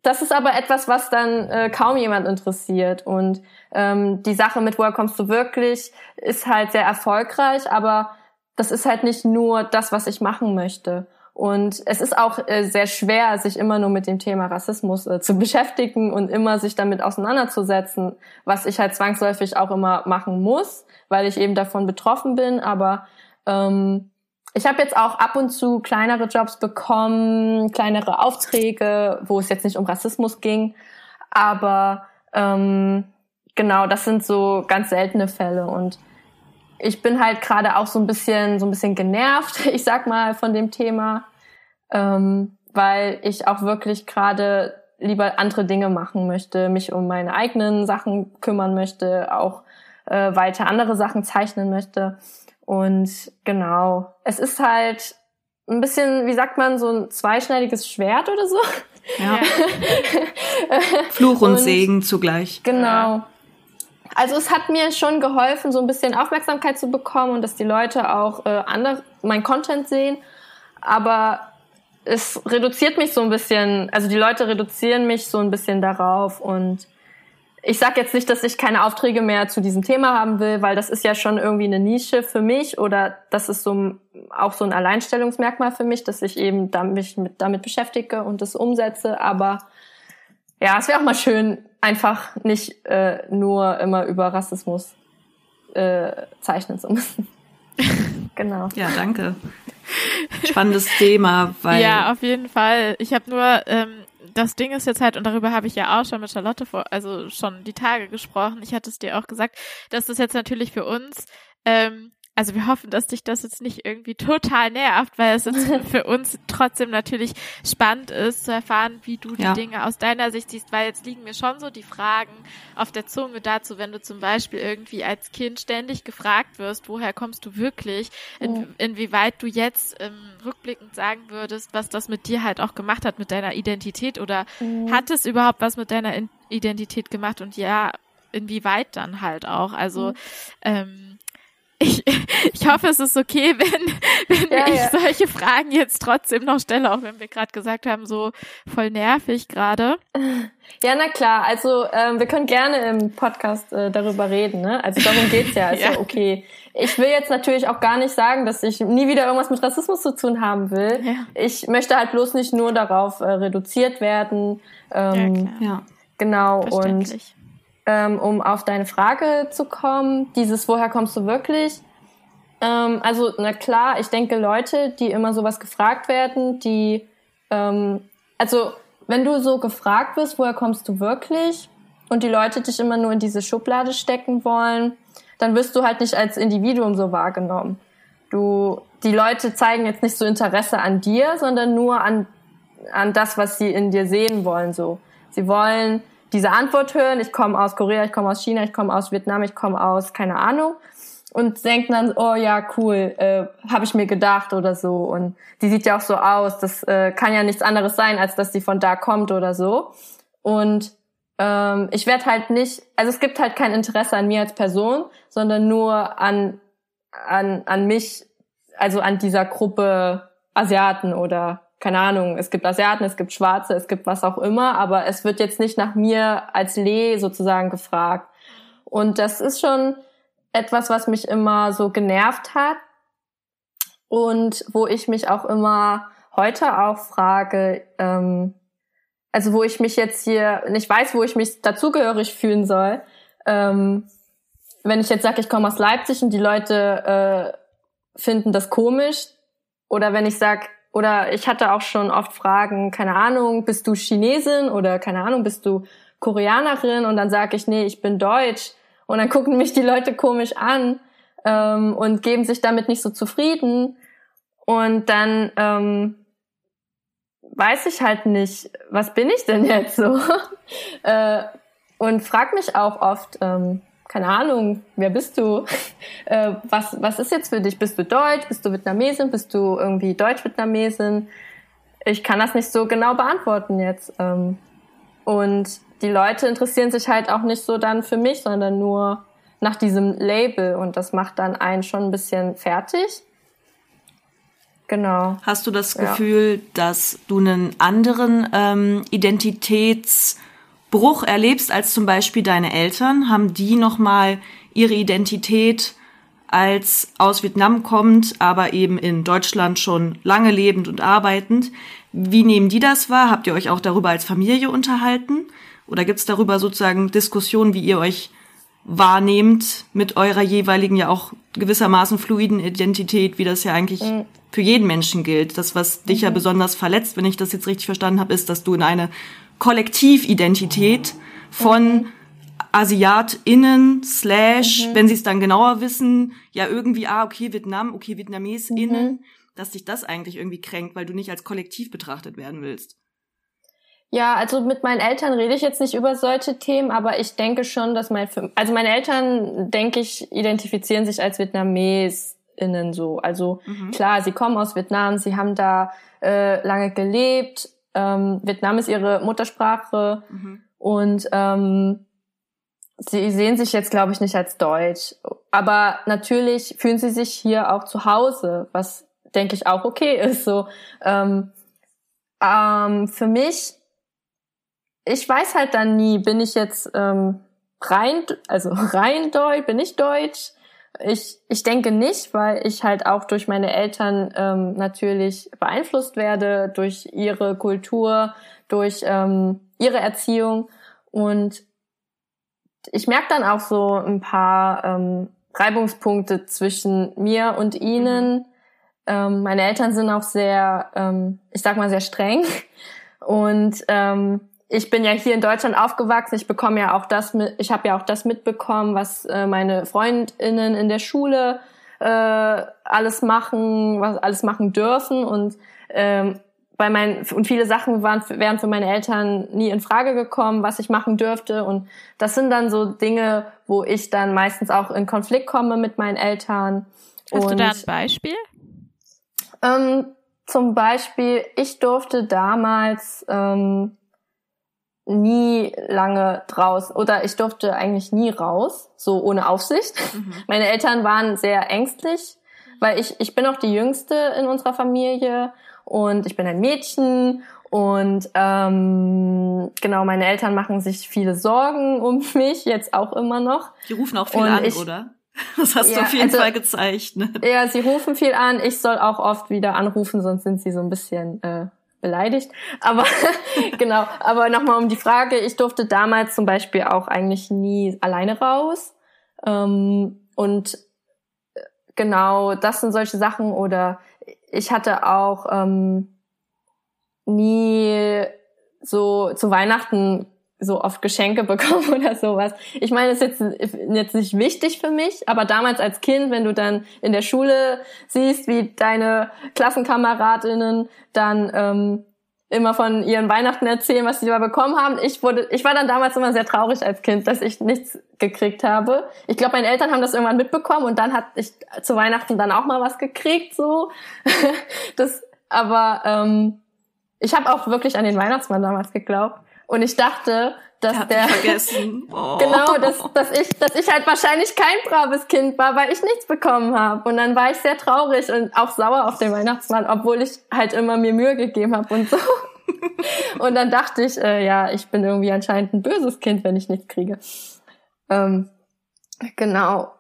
das ist aber etwas, was dann äh, kaum jemand interessiert. Und ähm, die Sache mit Woher kommst du wirklich ist halt sehr erfolgreich, aber das ist halt nicht nur das, was ich machen möchte. Und es ist auch äh, sehr schwer, sich immer nur mit dem Thema Rassismus äh, zu beschäftigen und immer sich damit auseinanderzusetzen, was ich halt zwangsläufig auch immer machen muss, weil ich eben davon betroffen bin. Aber ähm, ich habe jetzt auch ab und zu kleinere Jobs bekommen, kleinere Aufträge, wo es jetzt nicht um Rassismus ging. Aber ähm, genau, das sind so ganz seltene Fälle und ich bin halt gerade auch so ein bisschen, so ein bisschen genervt, (laughs) ich sag mal, von dem Thema, ähm, weil ich auch wirklich gerade lieber andere Dinge machen möchte, mich um meine eigenen Sachen kümmern möchte, auch äh, weiter andere Sachen zeichnen möchte. Und genau, es ist halt ein bisschen, wie sagt man, so ein zweischneidiges Schwert oder so. Ja. (laughs) Fluch und, und Segen zugleich. Genau. Also es hat mir schon geholfen, so ein bisschen Aufmerksamkeit zu bekommen und dass die Leute auch äh, andere, mein Content sehen. Aber es reduziert mich so ein bisschen, also die Leute reduzieren mich so ein bisschen darauf und ich sage jetzt nicht, dass ich keine Aufträge mehr zu diesem Thema haben will, weil das ist ja schon irgendwie eine Nische für mich oder das ist so auch so ein Alleinstellungsmerkmal für mich, dass ich eben mich mit, damit beschäftige und das umsetze. Aber ja, es wäre auch mal schön, einfach nicht äh, nur immer über Rassismus äh, zeichnen zu müssen. (laughs) genau. Ja, danke. Spannendes Thema, weil ja, auf jeden Fall. Ich habe nur ähm, das Ding ist jetzt halt, und darüber habe ich ja auch schon mit Charlotte vor, also schon die Tage gesprochen. Ich hatte es dir auch gesagt, dass das jetzt natürlich für uns ähm, also wir hoffen, dass dich das jetzt nicht irgendwie total nervt, weil es jetzt (laughs) für uns trotzdem natürlich spannend ist zu erfahren, wie du ja. die Dinge aus deiner Sicht siehst, weil jetzt liegen mir schon so die Fragen auf der Zunge dazu, wenn du zum Beispiel irgendwie als Kind ständig gefragt wirst, woher kommst du wirklich, in, inwieweit du jetzt ähm, rückblickend sagen würdest, was das mit dir halt auch gemacht hat, mit deiner Identität oder mhm. hat es überhaupt was mit deiner Identität gemacht und ja, inwieweit dann halt auch, also mhm. ähm, ich, ich hoffe, es ist okay, (laughs) wenn, wenn ja, ich ja. solche Fragen jetzt trotzdem noch stelle, auch wenn wir gerade gesagt haben, so voll nervig gerade. Ja, na klar. Also ähm, wir können gerne im Podcast äh, darüber reden. Ne? Also darum geht's ja. (laughs) Also ja. okay. Ich will jetzt natürlich auch gar nicht sagen, dass ich nie wieder irgendwas mit Rassismus zu tun haben will. Ja. Ich möchte halt bloß nicht nur darauf äh, reduziert werden. Ähm, ja, klar. ja. Genau. Und ähm, um auf deine Frage zu kommen, dieses Woher kommst du wirklich? Ähm, also, na klar, ich denke, Leute, die immer sowas gefragt werden, die, ähm, also, wenn du so gefragt wirst, woher kommst du wirklich? Und die Leute dich immer nur in diese Schublade stecken wollen, dann wirst du halt nicht als Individuum so wahrgenommen. Du, die Leute zeigen jetzt nicht so Interesse an dir, sondern nur an, an das, was sie in dir sehen wollen, so. Sie wollen diese Antwort hören, ich komme aus Korea, ich komme aus China, ich komme aus Vietnam, ich komme aus keine Ahnung und denken dann, oh ja, cool, äh, habe ich mir gedacht oder so. Und die sieht ja auch so aus, das äh, kann ja nichts anderes sein, als dass die von da kommt oder so. Und ähm, ich werde halt nicht, also es gibt halt kein Interesse an mir als Person, sondern nur an, an, an mich, also an dieser Gruppe Asiaten oder keine Ahnung, es gibt Asiaten, es gibt Schwarze, es gibt was auch immer, aber es wird jetzt nicht nach mir als Lee sozusagen gefragt. Und das ist schon etwas, was mich immer so genervt hat und wo ich mich auch immer heute auch frage, ähm, also wo ich mich jetzt hier nicht weiß, wo ich mich dazugehörig fühlen soll. Ähm, wenn ich jetzt sage, ich komme aus Leipzig und die Leute äh, finden das komisch, oder wenn ich sage, oder ich hatte auch schon oft Fragen, keine Ahnung, bist du Chinesin oder keine Ahnung, bist du Koreanerin? Und dann sage ich, nee, ich bin Deutsch. Und dann gucken mich die Leute komisch an ähm, und geben sich damit nicht so zufrieden. Und dann ähm, weiß ich halt nicht, was bin ich denn jetzt so? (laughs) äh, und frag mich auch oft, ähm, keine Ahnung, wer bist du? (laughs) Äh, was, was ist jetzt für dich? Bist du Deutsch? Bist du Vietnamesin? Bist du irgendwie Deutsch-Vietnamesin? Ich kann das nicht so genau beantworten jetzt. Ähm, und die Leute interessieren sich halt auch nicht so dann für mich, sondern nur nach diesem Label und das macht dann einen schon ein bisschen fertig. Genau. Hast du das Gefühl, ja. dass du einen anderen ähm, Identitätsbruch erlebst als zum Beispiel deine Eltern? Haben die nochmal ihre Identität als aus Vietnam kommt, aber eben in Deutschland schon lange lebend und arbeitend. Wie nehmen die das wahr? Habt ihr euch auch darüber als Familie unterhalten? Oder gibt es darüber sozusagen Diskussionen, wie ihr euch wahrnehmt mit eurer jeweiligen ja auch gewissermaßen fluiden Identität, wie das ja eigentlich mhm. für jeden Menschen gilt. Das, was dich mhm. ja besonders verletzt, wenn ich das jetzt richtig verstanden habe, ist, dass du in eine Kollektividentität von. AsiatInnen slash, mhm. wenn sie es dann genauer wissen, ja irgendwie, ah, okay, Vietnam, okay, VietnamesInnen, mhm. dass dich das eigentlich irgendwie kränkt, weil du nicht als Kollektiv betrachtet werden willst. Ja, also mit meinen Eltern rede ich jetzt nicht über solche Themen, aber ich denke schon, dass mein, also meine Eltern, denke ich, identifizieren sich als VietnamesInnen so. Also mhm. klar, sie kommen aus Vietnam, sie haben da äh, lange gelebt, ähm, Vietnam ist ihre Muttersprache mhm. und ähm, sie sehen sich jetzt, glaube ich, nicht als deutsch. Aber natürlich fühlen sie sich hier auch zu Hause, was, denke ich, auch okay ist. So, ähm, ähm, für mich, ich weiß halt dann nie, bin ich jetzt ähm, rein, also (laughs) rein deutsch, bin ich deutsch? Ich, ich denke nicht, weil ich halt auch durch meine Eltern ähm, natürlich beeinflusst werde, durch ihre Kultur, durch ähm, ihre Erziehung. Und ich merke dann auch so ein paar ähm, Reibungspunkte zwischen mir und ihnen. Ähm, meine Eltern sind auch sehr, ähm, ich sag mal, sehr streng. Und ähm, ich bin ja hier in Deutschland aufgewachsen. Ich bekomme ja auch das mit, ich habe ja auch das mitbekommen, was äh, meine Freundinnen in der Schule äh, alles machen, was alles machen dürfen. Und ähm, bei meinen und viele Sachen waren wären für meine Eltern nie in Frage gekommen, was ich machen dürfte und das sind dann so Dinge, wo ich dann meistens auch in Konflikt komme mit meinen Eltern. Hast und, du da ein Beispiel? Ähm, zum Beispiel, ich durfte damals ähm, nie lange draußen oder ich durfte eigentlich nie raus, so ohne Aufsicht. Mhm. (laughs) Meine Eltern waren sehr ängstlich, weil ich ich bin auch die jüngste in unserer Familie und ich bin ein Mädchen und ähm, genau, meine Eltern machen sich viele Sorgen (laughs) um mich, jetzt auch immer noch. Die rufen auch viel und an, ich, oder? (laughs) Das hast ja, du auf jeden also, Fall gezeichnet. Ja, sie rufen viel an. Ich soll auch oft wieder anrufen, sonst sind sie so ein bisschen äh, beleidigt. Aber (laughs) genau, aber nochmal um die Frage, ich durfte damals zum Beispiel auch eigentlich nie alleine raus. Ähm, und äh, genau, das sind solche Sachen oder ich hatte auch ähm, nie so zu Weihnachten so oft Geschenke bekommen (laughs) oder sowas. Ich meine, das ist jetzt, jetzt nicht wichtig für mich, aber damals als Kind, wenn du dann in der Schule siehst, wie deine Klassenkameradinnen dann ähm, immer von ihren Weihnachten erzählen, was sie da bekommen haben. Ich wurde, ich war dann damals immer sehr traurig als Kind, dass ich nichts gekriegt habe. Ich glaube, meine Eltern haben das irgendwann mitbekommen und dann hat ich zu Weihnachten dann auch mal was gekriegt, so. (laughs) das, aber ähm, ich habe auch wirklich an den Weihnachtsmann damals geglaubt und ich dachte, dass der vergessen. (laughs) Oh. genau, dass, dass ich, dass ich halt wahrscheinlich kein braves Kind war, weil ich nichts bekommen habe. Und dann war ich sehr traurig und auch sauer auf den Weihnachtsmann, obwohl ich halt immer mir Mühe gegeben habe und so. (laughs) und dann dachte ich, äh, ja, ich bin irgendwie anscheinend ein böses Kind, wenn ich nichts kriege. Ähm, genau.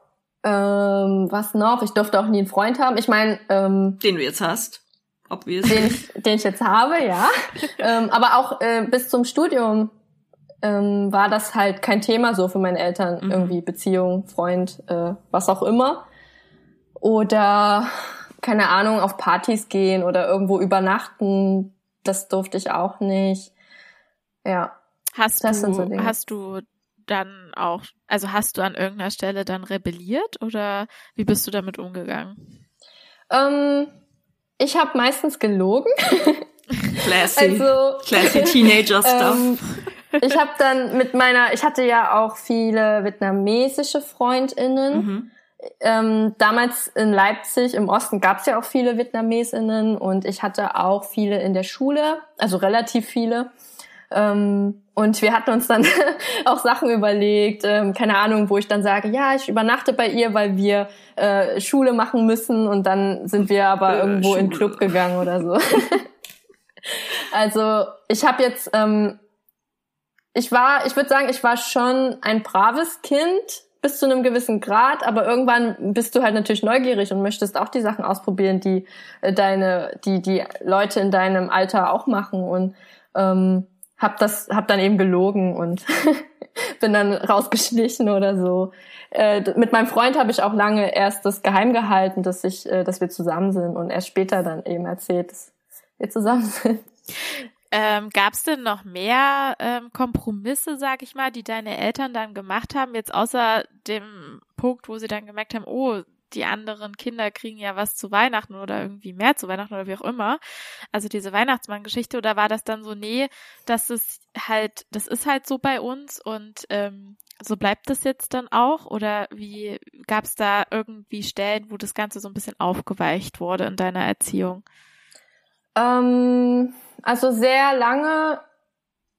Ähm, was noch? Ich durfte auch nie einen Freund haben. Ich meine, ähm, den du jetzt hast. Obvious. Den ich, den ich jetzt habe, ja. (laughs) ähm, aber auch äh, bis zum Studium ähm, war das halt kein Thema so für meine Eltern. Mhm. Irgendwie Beziehung, Freund, äh, was auch immer. Oder, keine Ahnung, auf Partys gehen oder irgendwo übernachten. Das durfte ich auch nicht. Ja. Hast das du, so hast du dann auch, also hast du an irgendeiner Stelle dann rebelliert oder wie bist du damit umgegangen? Ähm, ich habe meistens gelogen. Classy. (laughs) Also, Classy Teenager (laughs) Stuff. Ähm, ich habe dann mit meiner, ich hatte ja auch viele vietnamesische Freundinnen. Mhm. Ähm, damals in Leipzig im Osten gab es ja auch viele Vietnamesinnen und ich hatte auch viele in der Schule, also relativ viele. Ähm, und wir hatten uns dann (laughs) auch Sachen überlegt, ähm, keine Ahnung, wo ich dann sage, ja, ich übernachte bei ihr, weil wir äh, Schule machen müssen und dann sind wir aber Äh, irgendwo in den Schule. Club gegangen oder so. (laughs) also ich habe jetzt, ähm, ich war, ich würde sagen, ich war schon ein braves Kind bis zu einem gewissen Grad, aber irgendwann bist du halt natürlich neugierig und möchtest auch die Sachen ausprobieren, die äh, deine, die die Leute in deinem Alter auch machen und ähm, hab das, hab dann eben gelogen und (laughs) bin dann rausgeschlichen oder so. Äh, mit meinem Freund habe ich auch lange erst das geheim gehalten, dass ich, äh, dass wir zusammen sind und erst später dann eben erzählt, dass wir zusammen (laughs) sind. Ähm, Gab es denn noch mehr ähm, Kompromisse, sag ich mal, die deine Eltern dann gemacht haben, jetzt außer dem Punkt, wo sie dann gemerkt haben, oh, die anderen Kinder kriegen ja was zu Weihnachten oder irgendwie mehr zu Weihnachten oder wie auch immer. Also diese Weihnachtsmann-Geschichte oder war das dann so, nee, das ist halt, das ist halt so bei uns und ähm, so bleibt das jetzt dann auch? Oder wie gab es da irgendwie Stellen, wo das Ganze so ein bisschen aufgeweicht wurde in deiner Erziehung? Ähm, also sehr lange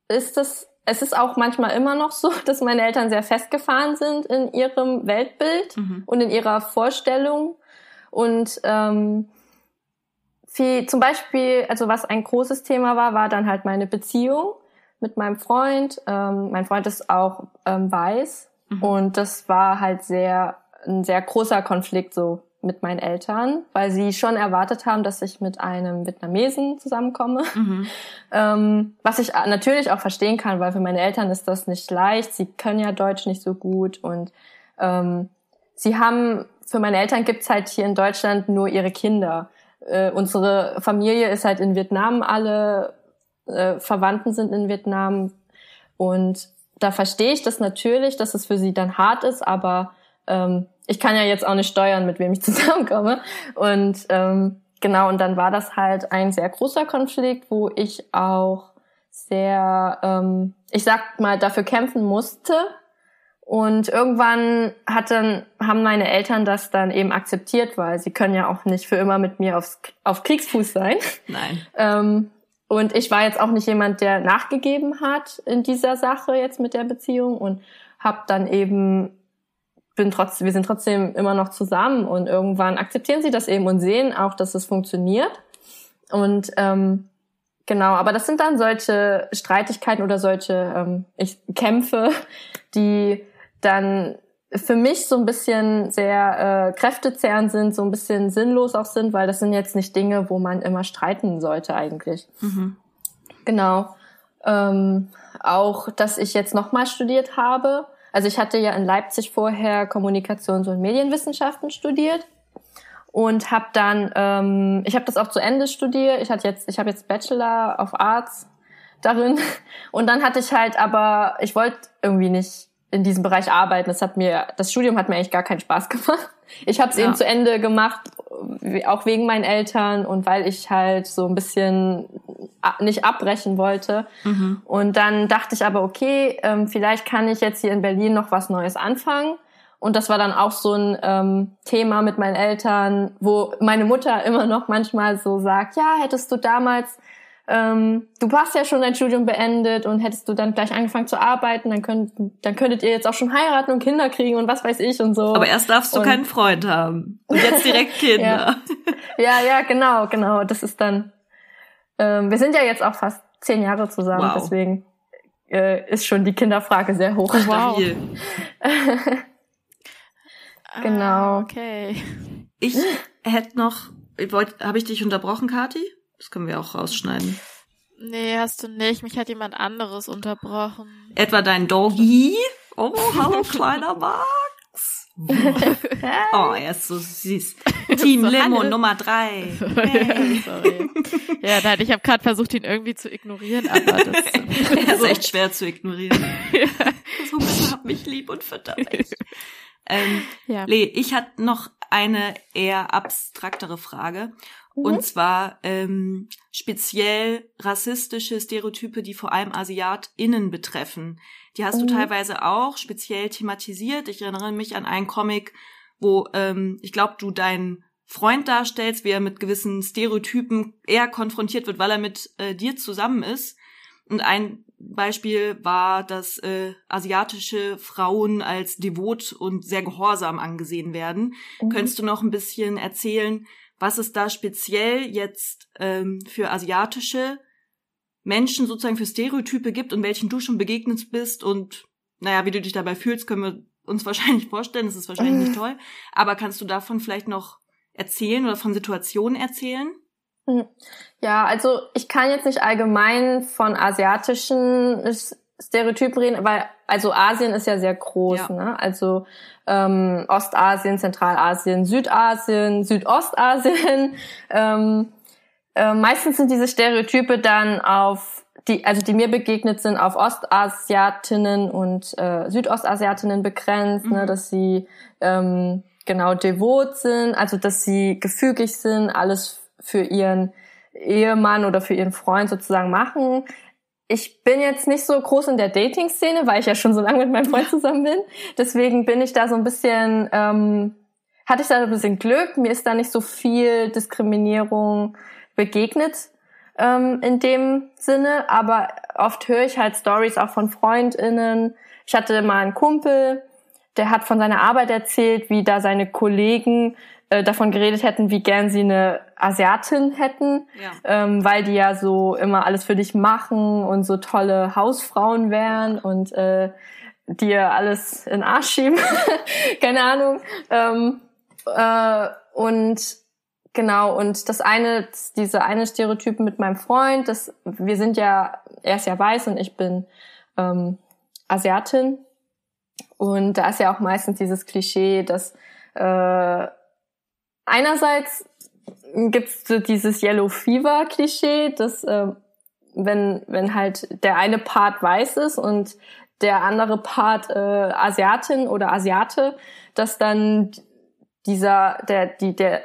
ist es, es ist auch manchmal immer noch so, (laughs) dass meine Eltern sehr festgefahren sind in ihrem Weltbild Mhm. und in ihrer Vorstellung. Und ähm, viel, zum Beispiel, also was ein großes Thema war, war dann halt meine Beziehung mit meinem Freund. Ähm, mein Freund ist auch ähm, weiß Mhm. und das war halt sehr ein sehr großer Konflikt so mit meinen Eltern, weil sie schon erwartet haben, dass ich mit einem Vietnamesen zusammenkomme. Mhm. (laughs) Ähm, was ich natürlich auch verstehen kann, weil für meine Eltern ist das nicht leicht. Sie können ja Deutsch nicht so gut und ähm, sie haben, für meine Eltern gibt's halt hier in Deutschland nur ihre Kinder. Äh, unsere Familie ist halt in Vietnam, alle äh, Verwandten sind in Vietnam und da verstehe ich das natürlich, dass es für sie dann hart ist, aber ähm, ich kann ja jetzt auch nicht steuern, mit wem ich (laughs) zusammenkomme. Und ähm, genau, und dann war das halt ein sehr großer Konflikt, wo ich auch sehr, ähm, ich sag mal, dafür kämpfen musste. Und irgendwann hat dann, haben meine Eltern das dann eben akzeptiert, weil sie können ja auch nicht für immer mit mir aufs, auf Kriegsfuß sein. Nein. (laughs) Ähm, und ich war jetzt auch nicht jemand, der nachgegeben hat in dieser Sache jetzt mit der Beziehung und habe dann eben bin trotzdem, wir sind trotzdem immer noch zusammen und irgendwann akzeptieren sie das eben und sehen auch, dass es funktioniert. Und ähm, genau, aber das sind dann solche Streitigkeiten oder solche ähm, ich, Kämpfe, (laughs) die dann für mich so ein bisschen sehr äh, kräftezehrend sind, so ein bisschen sinnlos auch sind, weil das sind jetzt nicht Dinge, wo man immer streiten sollte eigentlich. Mhm. Genau. Ähm, auch, dass ich jetzt nochmal studiert habe. Also ich hatte ja in Leipzig vorher Kommunikations- und Medienwissenschaften studiert und habe dann, ähm, ich habe das auch zu Ende studiert. Ich hatte jetzt, ich habe jetzt Bachelor of Arts darin und dann hatte ich halt, aber ich wollte irgendwie nicht in diesem Bereich arbeiten. Das hat mir, das Studium hat mir eigentlich gar keinen Spaß (laughs) gemacht. Ich habe es Ja. eben zu Ende gemacht, auch wegen meinen Eltern und weil ich halt so ein bisschen nicht abbrechen wollte. Mhm. Und dann dachte ich aber, okay, ähm, vielleicht kann ich jetzt hier in Berlin noch was Neues anfangen. Und das war dann auch so ein ähm, Thema mit meinen Eltern, wo meine Mutter (laughs) immer noch manchmal so sagt, ja, hättest du damals, ähm, du hast ja schon dein Studium beendet und hättest du dann gleich angefangen zu arbeiten, dann, könnt, dann könntet ihr jetzt auch schon heiraten und Kinder kriegen und was weiß ich und so. Aber erst darfst du Und- keinen Freund haben. Und jetzt direkt (laughs) Kinder. Ja, ja, genau, genau. Das ist dann. Ähm, wir sind ja jetzt auch fast zehn Jahre zusammen, Wow. deswegen äh, ist schon die Kinderfrage sehr hoch. Wow. Stabil. (laughs) Genau. Ah, okay. Ich hätte noch, habe ich dich unterbrochen, Kati? Das können wir auch rausschneiden. Nee, hast du nicht. Mich hat jemand anderes unterbrochen. Etwa dein Doggy? Oh, hallo, (laughs) kleiner Max. (laughs) Oh, er ist so süß. Team So, Limo hallo. Nummer drei. (laughs) Hey. Sorry. Ja, nein, ich habe gerade versucht, ihn irgendwie zu ignorieren, aber das Er ist echt schwer zu ignorieren. So, bitte hab mich lieb und fütter mich. Ähm, ja. Lee, ich hatte noch eine eher abstraktere Frage. Mhm. Und zwar ähm, speziell rassistische Stereotype, die vor allem AsiatInnen betreffen. Die hast Mhm. du teilweise auch speziell thematisiert. Ich erinnere mich an einen Comic, wo ähm, ich glaube, du deinen Freund darstellst, wie er mit gewissen Stereotypen eher konfrontiert wird, weil er mit äh, dir zusammen ist. Und ein Beispiel war, dass äh, asiatische Frauen als devot und sehr gehorsam angesehen werden. Mhm. Könntest du noch ein bisschen erzählen, was es da speziell jetzt ähm, für asiatische Menschen sozusagen für Stereotype gibt und welchen du schon begegnet bist und naja, wie du dich dabei fühlst, können wir uns (laughs) wahrscheinlich vorstellen. Das ist wahrscheinlich nicht toll. Aber kannst du davon vielleicht noch erzählen oder von Situationen erzählen? Hm. Ja, also ich kann jetzt nicht allgemein von asiatischen Stereotypen reden, weil also Asien ist ja sehr groß, ja. ne? Also ähm, Ostasien, Zentralasien, Südasien, Südostasien. (laughs) Ähm, äh, meistens sind diese Stereotype dann auf die, also die mir begegnet sind, auf Ostasiatinnen und äh, Südostasiatinnen begrenzt, ne? mhm. ne, dass sie ähm, genau devot sind, also dass sie gefügig sind, alles für ihren Ehemann oder für ihren Freund sozusagen machen. Ich bin jetzt nicht so groß in der Dating-Szene, weil ich ja schon so lange mit meinem Freund zusammen bin. Deswegen bin ich da so ein bisschen, ähm, hatte ich da ein bisschen Glück. Mir ist da nicht so viel Diskriminierung begegnet ähm, in dem Sinne. Aber oft höre ich halt Stories auch von FreundInnen. Ich hatte mal einen Kumpel, der hat von seiner Arbeit erzählt, wie da seine Kollegen äh, davon geredet hätten, wie gern sie eine Asiatin hätten, ja. ähm, weil die ja so immer alles für dich machen und so tolle Hausfrauen wären und äh, dir alles in Arsch schieben. (laughs) Keine Ahnung. Ähm, äh, und genau, und das eine, diese eine Stereotyp mit meinem Freund, das, wir sind ja, er ist ja weiß und ich bin ähm, Asiatin. Und da ist ja auch meistens dieses Klischee, dass äh, einerseits gibt's so dieses Yellow Fever Klischee, dass äh, wenn wenn halt der eine Part weiß ist und der andere Part äh, Asiatin oder Asiate, dass dann dieser der die der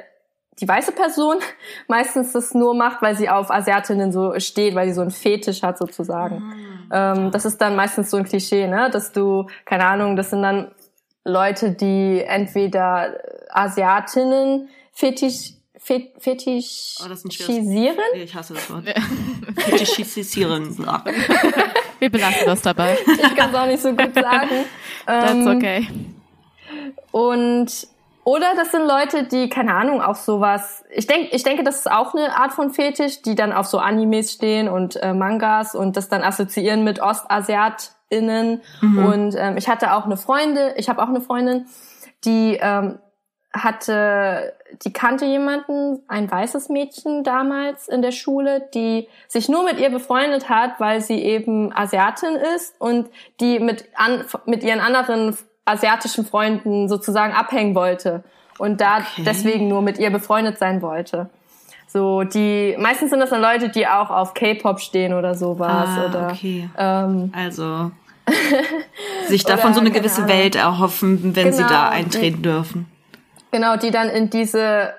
die weiße Person (laughs) meistens das nur macht, weil sie auf Asiatinnen so steht, weil sie so einen Fetisch hat sozusagen. Mhm. Ähm, das ist dann meistens so ein Klischee, ne, dass du keine Ahnung, das sind dann Leute, die entweder Asiatinnen fetisch, fet, fetischisieren. Oh, ich hasse das Wort. (laughs) fetischisieren. (laughs) Wir belassen das dabei. Ich kann es auch nicht so gut sagen. That's ähm, okay. Und oder das sind Leute, die, keine Ahnung, auf sowas. Ich denke, ich denke, das ist auch eine Art von Fetisch, die dann auf so Animes stehen und äh, Mangas und das dann assoziieren mit Ostasiat innen. Mhm. Und ähm, ich hatte auch eine Freundin, ich habe auch eine Freundin, die ähm, hatte, die kannte jemanden, ein weißes Mädchen damals in der Schule, die sich nur mit ihr befreundet hat, weil sie eben Asiatin ist und die mit, an, mit ihren anderen asiatischen Freunden sozusagen abhängen wollte und da okay. deswegen nur mit ihr befreundet sein wollte. So, die, meistens sind das dann Leute, die auch auf K-Pop stehen oder sowas. Ah, oder, okay. ähm, also (laughs) sich davon so eine gewisse genau. Welt erhoffen, wenn genau, sie da eintreten dürfen. Genau, die dann in diese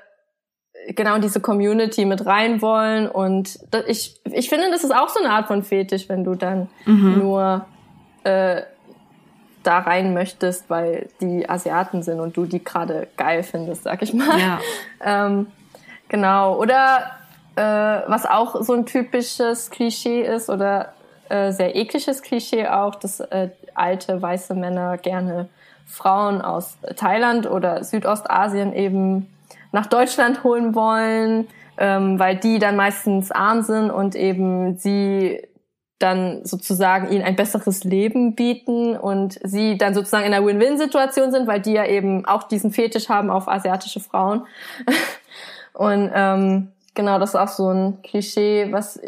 genau in diese Community mit rein wollen und ich ich finde, das ist auch so eine Art von Fetisch, wenn du dann mhm. nur äh, da rein möchtest, weil die Asiaten sind und du die gerade geil findest, sag ich mal. Ja. (laughs) ähm, genau. Oder äh, was auch so ein typisches Klischee ist oder äh, sehr ekliges Klischee auch, dass äh, alte weiße Männer gerne Frauen aus Thailand oder Südostasien eben nach Deutschland holen wollen, ähm, weil die dann meistens arm sind und eben sie dann sozusagen ihnen ein besseres Leben bieten und sie dann sozusagen in einer Win-Win-Situation sind, weil die ja eben auch diesen Fetisch haben auf asiatische Frauen. (laughs) und ähm, genau, das ist auch so ein Klischee, was,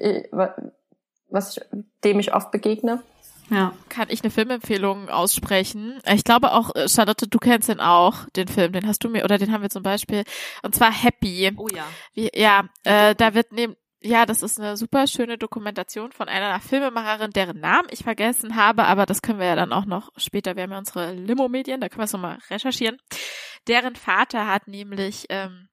was ich, dem ich oft begegne. Ja. Kann ich eine Filmempfehlung aussprechen? Ich glaube auch, äh, Charlotte, du kennst den auch, den Film, den hast du mir, oder den haben wir zum Beispiel, und zwar Happy. Oh ja. Wie, ja, äh, da wird neben, ja, das ist eine super schöne Dokumentation von einer Filmemacherin, deren Namen ich vergessen habe, aber das können wir ja dann auch noch später, wir haben ja unsere Limo-Medien, da können wir es nochmal recherchieren. Deren Vater hat nämlich ähm,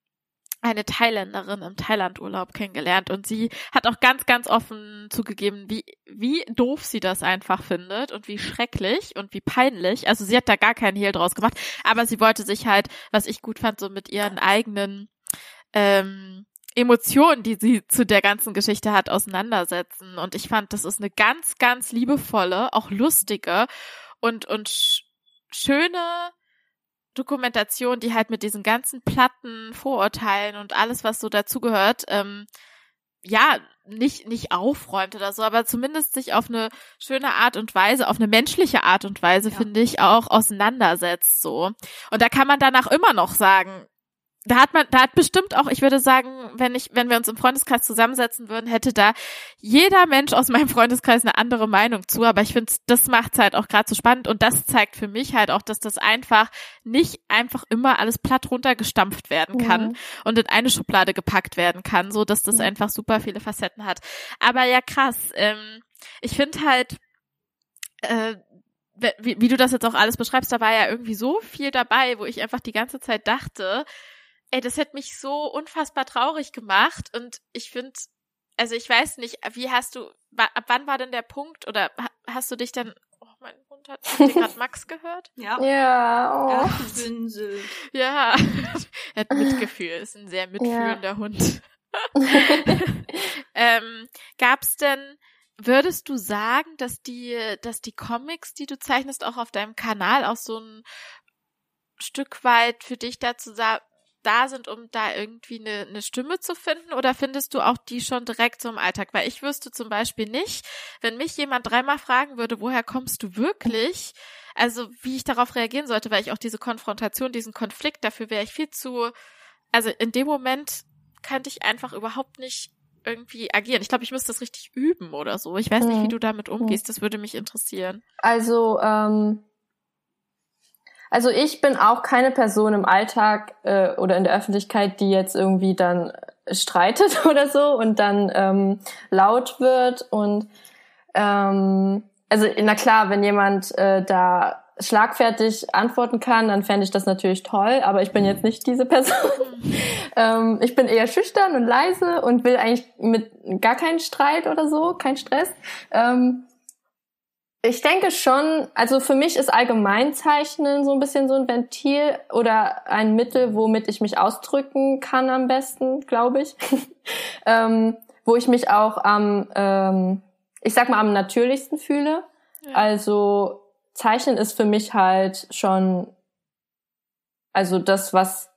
eine Thailänderin im Thailandurlaub kennengelernt und sie hat auch ganz, ganz offen zugegeben, wie, wie doof sie das einfach findet und wie schrecklich und wie peinlich. Also sie hat da gar keinen Hehl draus gemacht, aber sie wollte sich halt, was ich gut fand, so mit ihren eigenen ähm, Emotionen, die sie zu der ganzen Geschichte hat, auseinandersetzen. Und ich fand, das ist eine ganz, ganz liebevolle, auch lustige und, und schöne Dokumentation, die halt mit diesen ganzen Platten, Vorurteilen und alles, was so dazugehört, ähm, ja, nicht, nicht aufräumt oder so, aber zumindest sich auf eine schöne Art und Weise, auf eine menschliche Art und Weise, ja. finde ich, auch auseinandersetzt, so. Und da kann man danach immer noch sagen, da hat man, da hat bestimmt auch, ich würde sagen, wenn ich, wenn wir uns im Freundeskreis zusammensetzen würden, hätte da jeder Mensch aus meinem Freundeskreis eine andere Meinung zu. Aber ich finde, das macht's halt auch gerade so spannend und das zeigt für mich halt auch, dass das einfach nicht einfach immer alles platt runtergestampft werden kann mhm. und in eine Schublade gepackt werden kann, so dass das mhm. einfach super viele Facetten hat. Aber ja, krass. Ähm, ich finde halt, äh, wie, wie du das jetzt auch alles beschreibst, da war ja irgendwie so viel dabei, wo ich einfach die ganze Zeit dachte, ey, das hat mich so unfassbar traurig gemacht und ich finde, also ich weiß nicht, wie hast du, ab wann war denn der Punkt oder hast du dich dann, oh mein Hund hat gerade (laughs) Max gehört? Ja. Ja, oh. Ja, ja. (laughs) er hat Mitgefühl, ist ein sehr mitfühlender ja. Hund. (laughs) ähm, gab's denn, würdest du sagen, dass die, dass die Comics, die du zeichnest, auch auf deinem Kanal auch so ein Stück weit für dich dazu da sind, um da irgendwie eine, eine Stimme zu finden? Oder findest du auch die schon direkt so im Alltag? Weil ich wüsste zum Beispiel nicht, wenn mich jemand dreimal fragen würde, woher kommst du wirklich? Also wie ich darauf reagieren sollte, weil ich auch diese Konfrontation, diesen Konflikt, dafür wäre ich viel zu, also in dem Moment könnte ich einfach überhaupt nicht irgendwie agieren. Ich glaube, ich müsste das richtig üben oder so. Ich weiß nicht, wie mhm. du damit umgehst. Das würde mich interessieren. Also ähm, also ich bin auch keine Person im Alltag äh, oder in der Öffentlichkeit, die jetzt irgendwie dann streitet (laughs) oder so und dann ähm, laut wird und ähm, also na klar, wenn jemand äh, da schlagfertig antworten kann, dann fände ich das natürlich toll, aber ich bin jetzt nicht diese (laughs) Person. ähm, ich bin eher schüchtern und leise und will eigentlich mit gar keinen Streit oder so, kein Stress. Ähm, ich denke schon, also für mich ist Allgemeinzeichnen so ein bisschen so ein Ventil oder ein Mittel, womit ich mich ausdrücken kann am besten, glaube ich. (laughs) ähm, wo ich mich auch am, ähm, ich sag mal, am natürlichsten fühle. Ja. Also Zeichnen ist für mich halt schon, also das, was,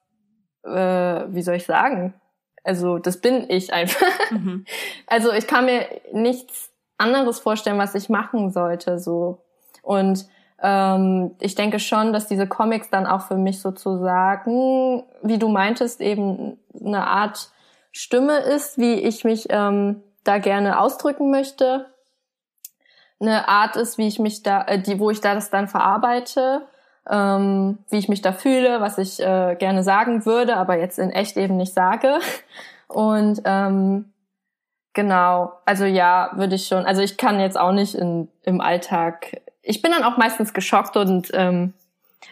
äh, wie soll ich sagen? Also das bin ich einfach. Mhm. (laughs) Also ich kann mir nichts anderes vorstellen, was ich machen sollte, so. Und ähm, ich denke schon, dass diese Comics dann auch für mich sozusagen, wie du meintest, eben eine Art Stimme ist, wie ich mich ähm, da gerne ausdrücken möchte. Eine Art ist, wie ich mich da, äh, die, wo ich da das dann verarbeite, ähm, wie ich mich da fühle, was ich äh, gerne sagen würde, aber jetzt in echt eben nicht sage. Und ähm, Genau, also ja, würde ich schon. Also ich kann jetzt auch nicht in, im Alltag. Ich bin dann auch meistens geschockt und ähm,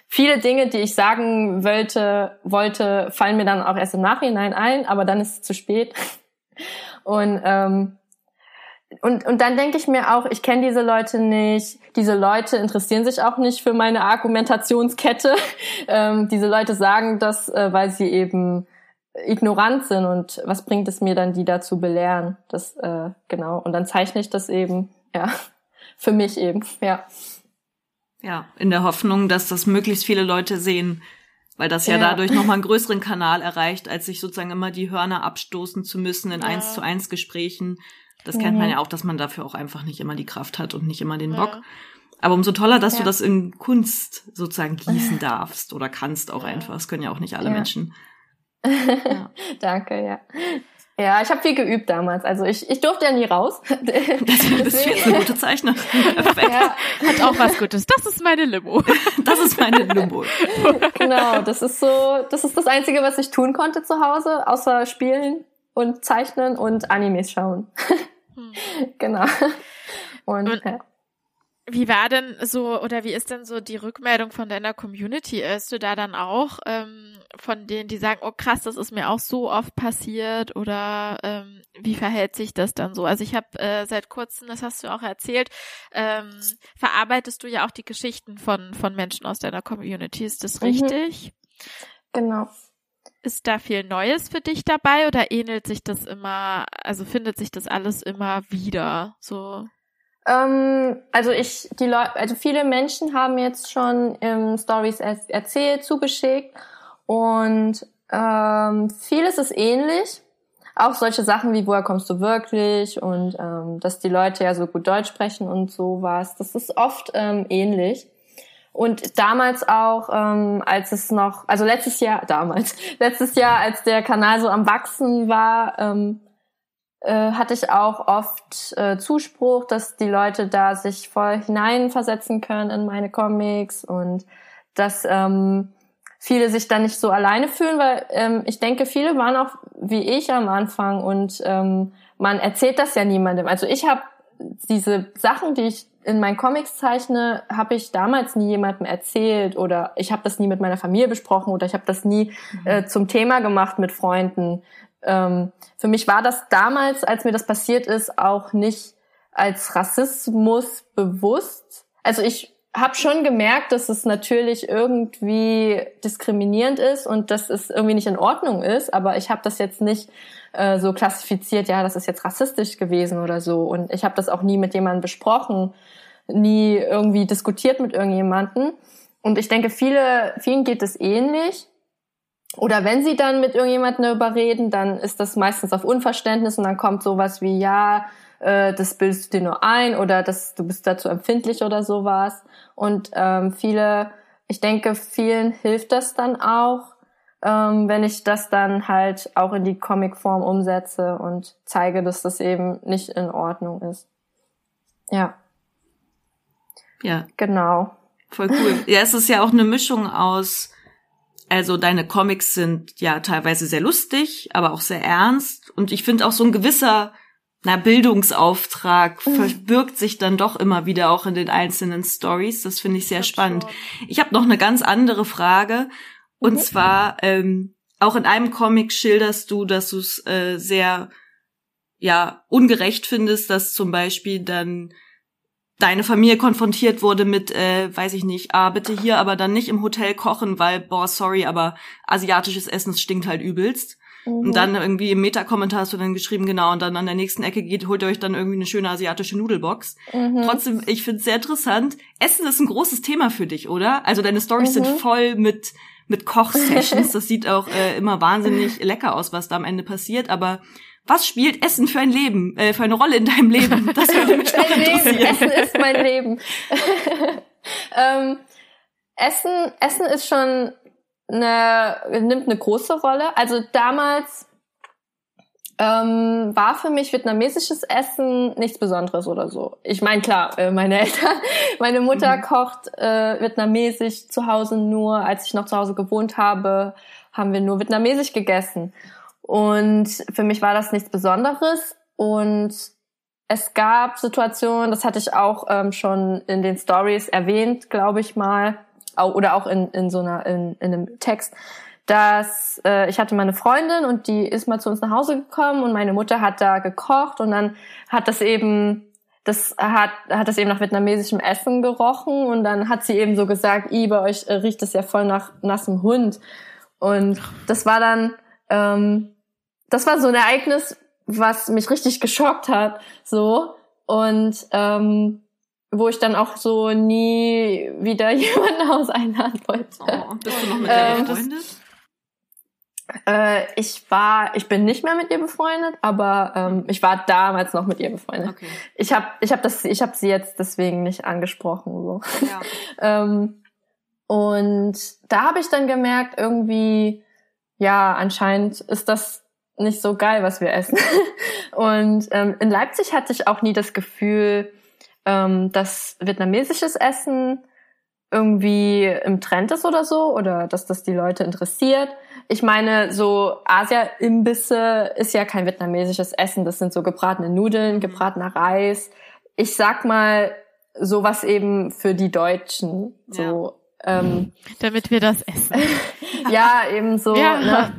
viele Dinge, die ich sagen wollte, wollte, fallen mir dann auch erst im Nachhinein ein, aber dann ist es zu spät. (laughs) Und ähm, und, und dann denke ich mir auch, ich kenne diese Leute nicht. Diese Leute interessieren sich auch nicht für meine Argumentationskette. (laughs) Ähm, diese Leute sagen das, äh, weil sie eben ignorant sind und was bringt es mir dann, die dazu belehren? Das, äh, genau. Und dann zeichne ich das eben, ja, (laughs) für mich eben, ja. Ja, in der Hoffnung, dass das möglichst viele Leute sehen, weil das ja, ja dadurch nochmal einen größeren Kanal erreicht, als sich sozusagen immer die Hörner abstoßen zu müssen in eins ja. zu eins Gesprächen. Das kennt man mhm. ja auch, dass man dafür auch einfach nicht immer die Kraft hat und nicht immer den Bock. Ja. Aber umso toller, dass du das in Kunst sozusagen gießen (laughs) darfst oder kannst auch einfach. Das können ja auch nicht alle Menschen. Ja. (laughs) Danke, ja. Ja, ich habe viel geübt damals. Also ich, ich durfte ja nie raus. (laughs) Das, ist jetzt eine gute Zeichner. (laughs) Perfekt. Ja. Hat auch was Gutes. Das ist meine Limo. Das ist meine Limo. Genau, das ist so, das ist das Einzige, was ich tun konnte zu Hause, außer spielen und zeichnen und Animes schauen. Hm. Genau. Und, und ja. Wie war denn so oder wie ist denn so die Rückmeldung von deiner Community? Ist du da dann auch ähm, von denen, die sagen, oh krass, das ist mir auch so oft passiert oder ähm, wie verhält sich das dann so? Also ich habe äh, seit kurzem, das hast du auch erzählt, ähm, verarbeitest du ja auch die Geschichten von von Menschen aus deiner Community. Ist das mhm. richtig? Genau. ist da viel Neues für dich dabei oder ähnelt sich das immer, also findet sich das alles immer wieder so? Ähm, also ich, die Leute, also viele Menschen haben jetzt schon ähm, Stories er erzählt, zugeschickt und ähm, vieles ist ähnlich. Auch solche Sachen wie woher kommst du wirklich und ähm, dass die Leute ja so gut Deutsch sprechen und sowas. Das ist oft ähm, ähnlich. Und damals auch, ähm, als es noch, also letztes Jahr, damals, (laughs) letztes Jahr, als der Kanal so am Wachsen war, ähm, äh, hatte ich auch oft äh, Zuspruch, dass die Leute da sich voll hineinversetzen können in meine Comics und dass ähm, viele sich da nicht so alleine fühlen, weil ähm, ich denke, viele waren auch wie ich am Anfang und ähm, man erzählt das ja niemandem. Also ich habe diese Sachen, die ich in meinen Comics zeichne, habe ich damals nie jemandem erzählt oder ich habe das nie mit meiner Familie besprochen oder ich habe das nie mhm. äh, zum Thema gemacht mit Freunden. Ähm, für mich war das damals, als mir das passiert ist, auch nicht als Rassismus bewusst. Also ich habe schon gemerkt, dass es natürlich irgendwie diskriminierend ist und dass es irgendwie nicht in Ordnung ist, aber ich habe das jetzt nicht äh, so klassifiziert, ja, das ist jetzt rassistisch gewesen oder so. Und ich habe das auch nie mit jemandem besprochen, nie irgendwie diskutiert mit irgendjemanden. Und ich denke, viele, vielen geht es ähnlich. Oder wenn sie dann mit irgendjemandem darüber reden, dann ist das meistens auf Unverständnis und dann kommt sowas wie, ja, äh, das bildest du dir nur ein oder das, du bist dazu empfindlich oder sowas. Und ähm, viele, ich denke, vielen hilft das dann auch, ähm, wenn ich das dann halt auch in die Comicform umsetze und zeige, dass das eben nicht in Ordnung ist. Ja. Ja. Genau. Voll cool. Ja, es ist ja auch eine Mischung aus, also deine Comics sind ja teilweise sehr lustig, aber auch sehr ernst. Und ich finde auch so ein gewisser na, Bildungsauftrag mhm. verbirgt sich dann doch immer wieder auch in den einzelnen Stories. Das finde ich sehr spannend. Schon. Ich habe noch eine ganz andere Frage. Und mhm. zwar, ähm, auch in einem Comic schilderst du, dass du es äh, sehr ja ungerecht findest, dass zum Beispiel dann deine Familie konfrontiert wurde mit, äh, weiß ich nicht, ah, bitte hier aber dann nicht im Hotel kochen, weil, boah, sorry, aber asiatisches Essen stinkt halt übelst. Mhm. Und dann irgendwie im Meta-Kommentar hast du dann geschrieben, genau, und dann an der nächsten Ecke geht, holt ihr euch dann irgendwie eine schöne asiatische Nudelbox. Mhm. Trotzdem, ich finde es sehr interessant. Essen ist ein großes Thema für dich, oder? Also deine Stories mhm. sind voll mit mit Kochsessions. (laughs) Das sieht auch äh, immer wahnsinnig lecker aus, was da am Ende passiert. Aber was spielt Essen für ein Leben, äh, für eine Rolle in deinem Leben? (laughs) Das würde mich noch interessieren. Leben. Essen ist mein Leben. (laughs) ähm, Essen, Essen ist schon eine, nimmt eine große Rolle. Also damals ähm, war für mich vietnamesisches Essen nichts Besonderes oder so. Ich meine, klar, äh, meine Eltern, (laughs) meine Mutter mhm. kocht äh, vietnamesisch zu Hause nur. Als ich noch zu Hause gewohnt habe, haben wir nur vietnamesisch gegessen. Und für mich war das nichts Besonderes. Und es gab Situationen, das hatte ich auch ähm, schon in den Stories erwähnt, glaube ich mal, oder auch in, in so einer, in, in einem Text, dass äh, ich hatte meine Freundin und die ist mal zu uns nach Hause gekommen und meine Mutter hat da gekocht und dann hat das eben das hat hat das eben nach vietnamesischem Essen gerochen und dann hat sie eben so gesagt, i bei euch äh, riecht es ja voll nach nassem Hund und das war dann ähm, das war so ein Ereignis, was mich richtig geschockt hat so und ähm, wo ich dann auch so nie wieder (laughs) jemanden aus einladen wollte. Oh, bist du noch mit ähm, befreundet? Äh, ich war, ich bin nicht mehr mit ihr befreundet, aber ähm, ich war damals noch mit ihr befreundet. Okay. Ich habe, ich habe das, ich habe sie jetzt deswegen nicht angesprochen so. Ja. (laughs) ähm, und da habe ich dann gemerkt, irgendwie, ja, anscheinend ist das nicht so geil, was wir essen. (laughs) und ähm, in Leipzig hatte ich auch nie das Gefühl, ähm, dass vietnamesisches Essen irgendwie im Trend ist oder so oder dass das die Leute interessiert. Ich meine, so Asia-Imbisse ist ja kein vietnamesisches Essen. Das sind so gebratene Nudeln, gebratener Reis. Ich sag mal, sowas eben für die Deutschen. So. Ähm, Damit wir das essen. (laughs) ja, eben so. Ja. Ne?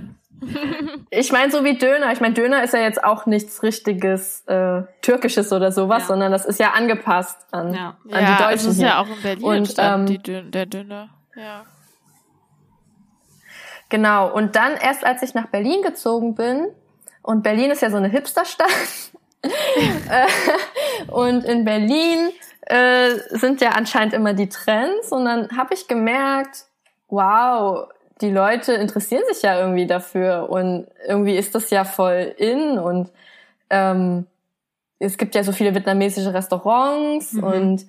(laughs) ich meine, so wie Döner. Ich meine, Döner ist ja jetzt auch nichts richtiges äh, Türkisches oder sowas, ja. sondern das ist ja angepasst an, ja. an ja, die Deutschen. Das ist hier. ja auch in Berlin Und, ähm, die Dön der Döner. Ja. Genau. Und dann erst als ich nach Berlin gezogen bin, und Berlin ist ja so eine Hipsterstadt, (laughs) äh, und in Berlin äh, sind ja anscheinend immer die Trends. Und dann habe ich gemerkt, wow, die Leute interessieren sich ja irgendwie dafür und irgendwie ist das ja voll in und ähm, es gibt ja so viele vietnamesische Restaurants mhm. und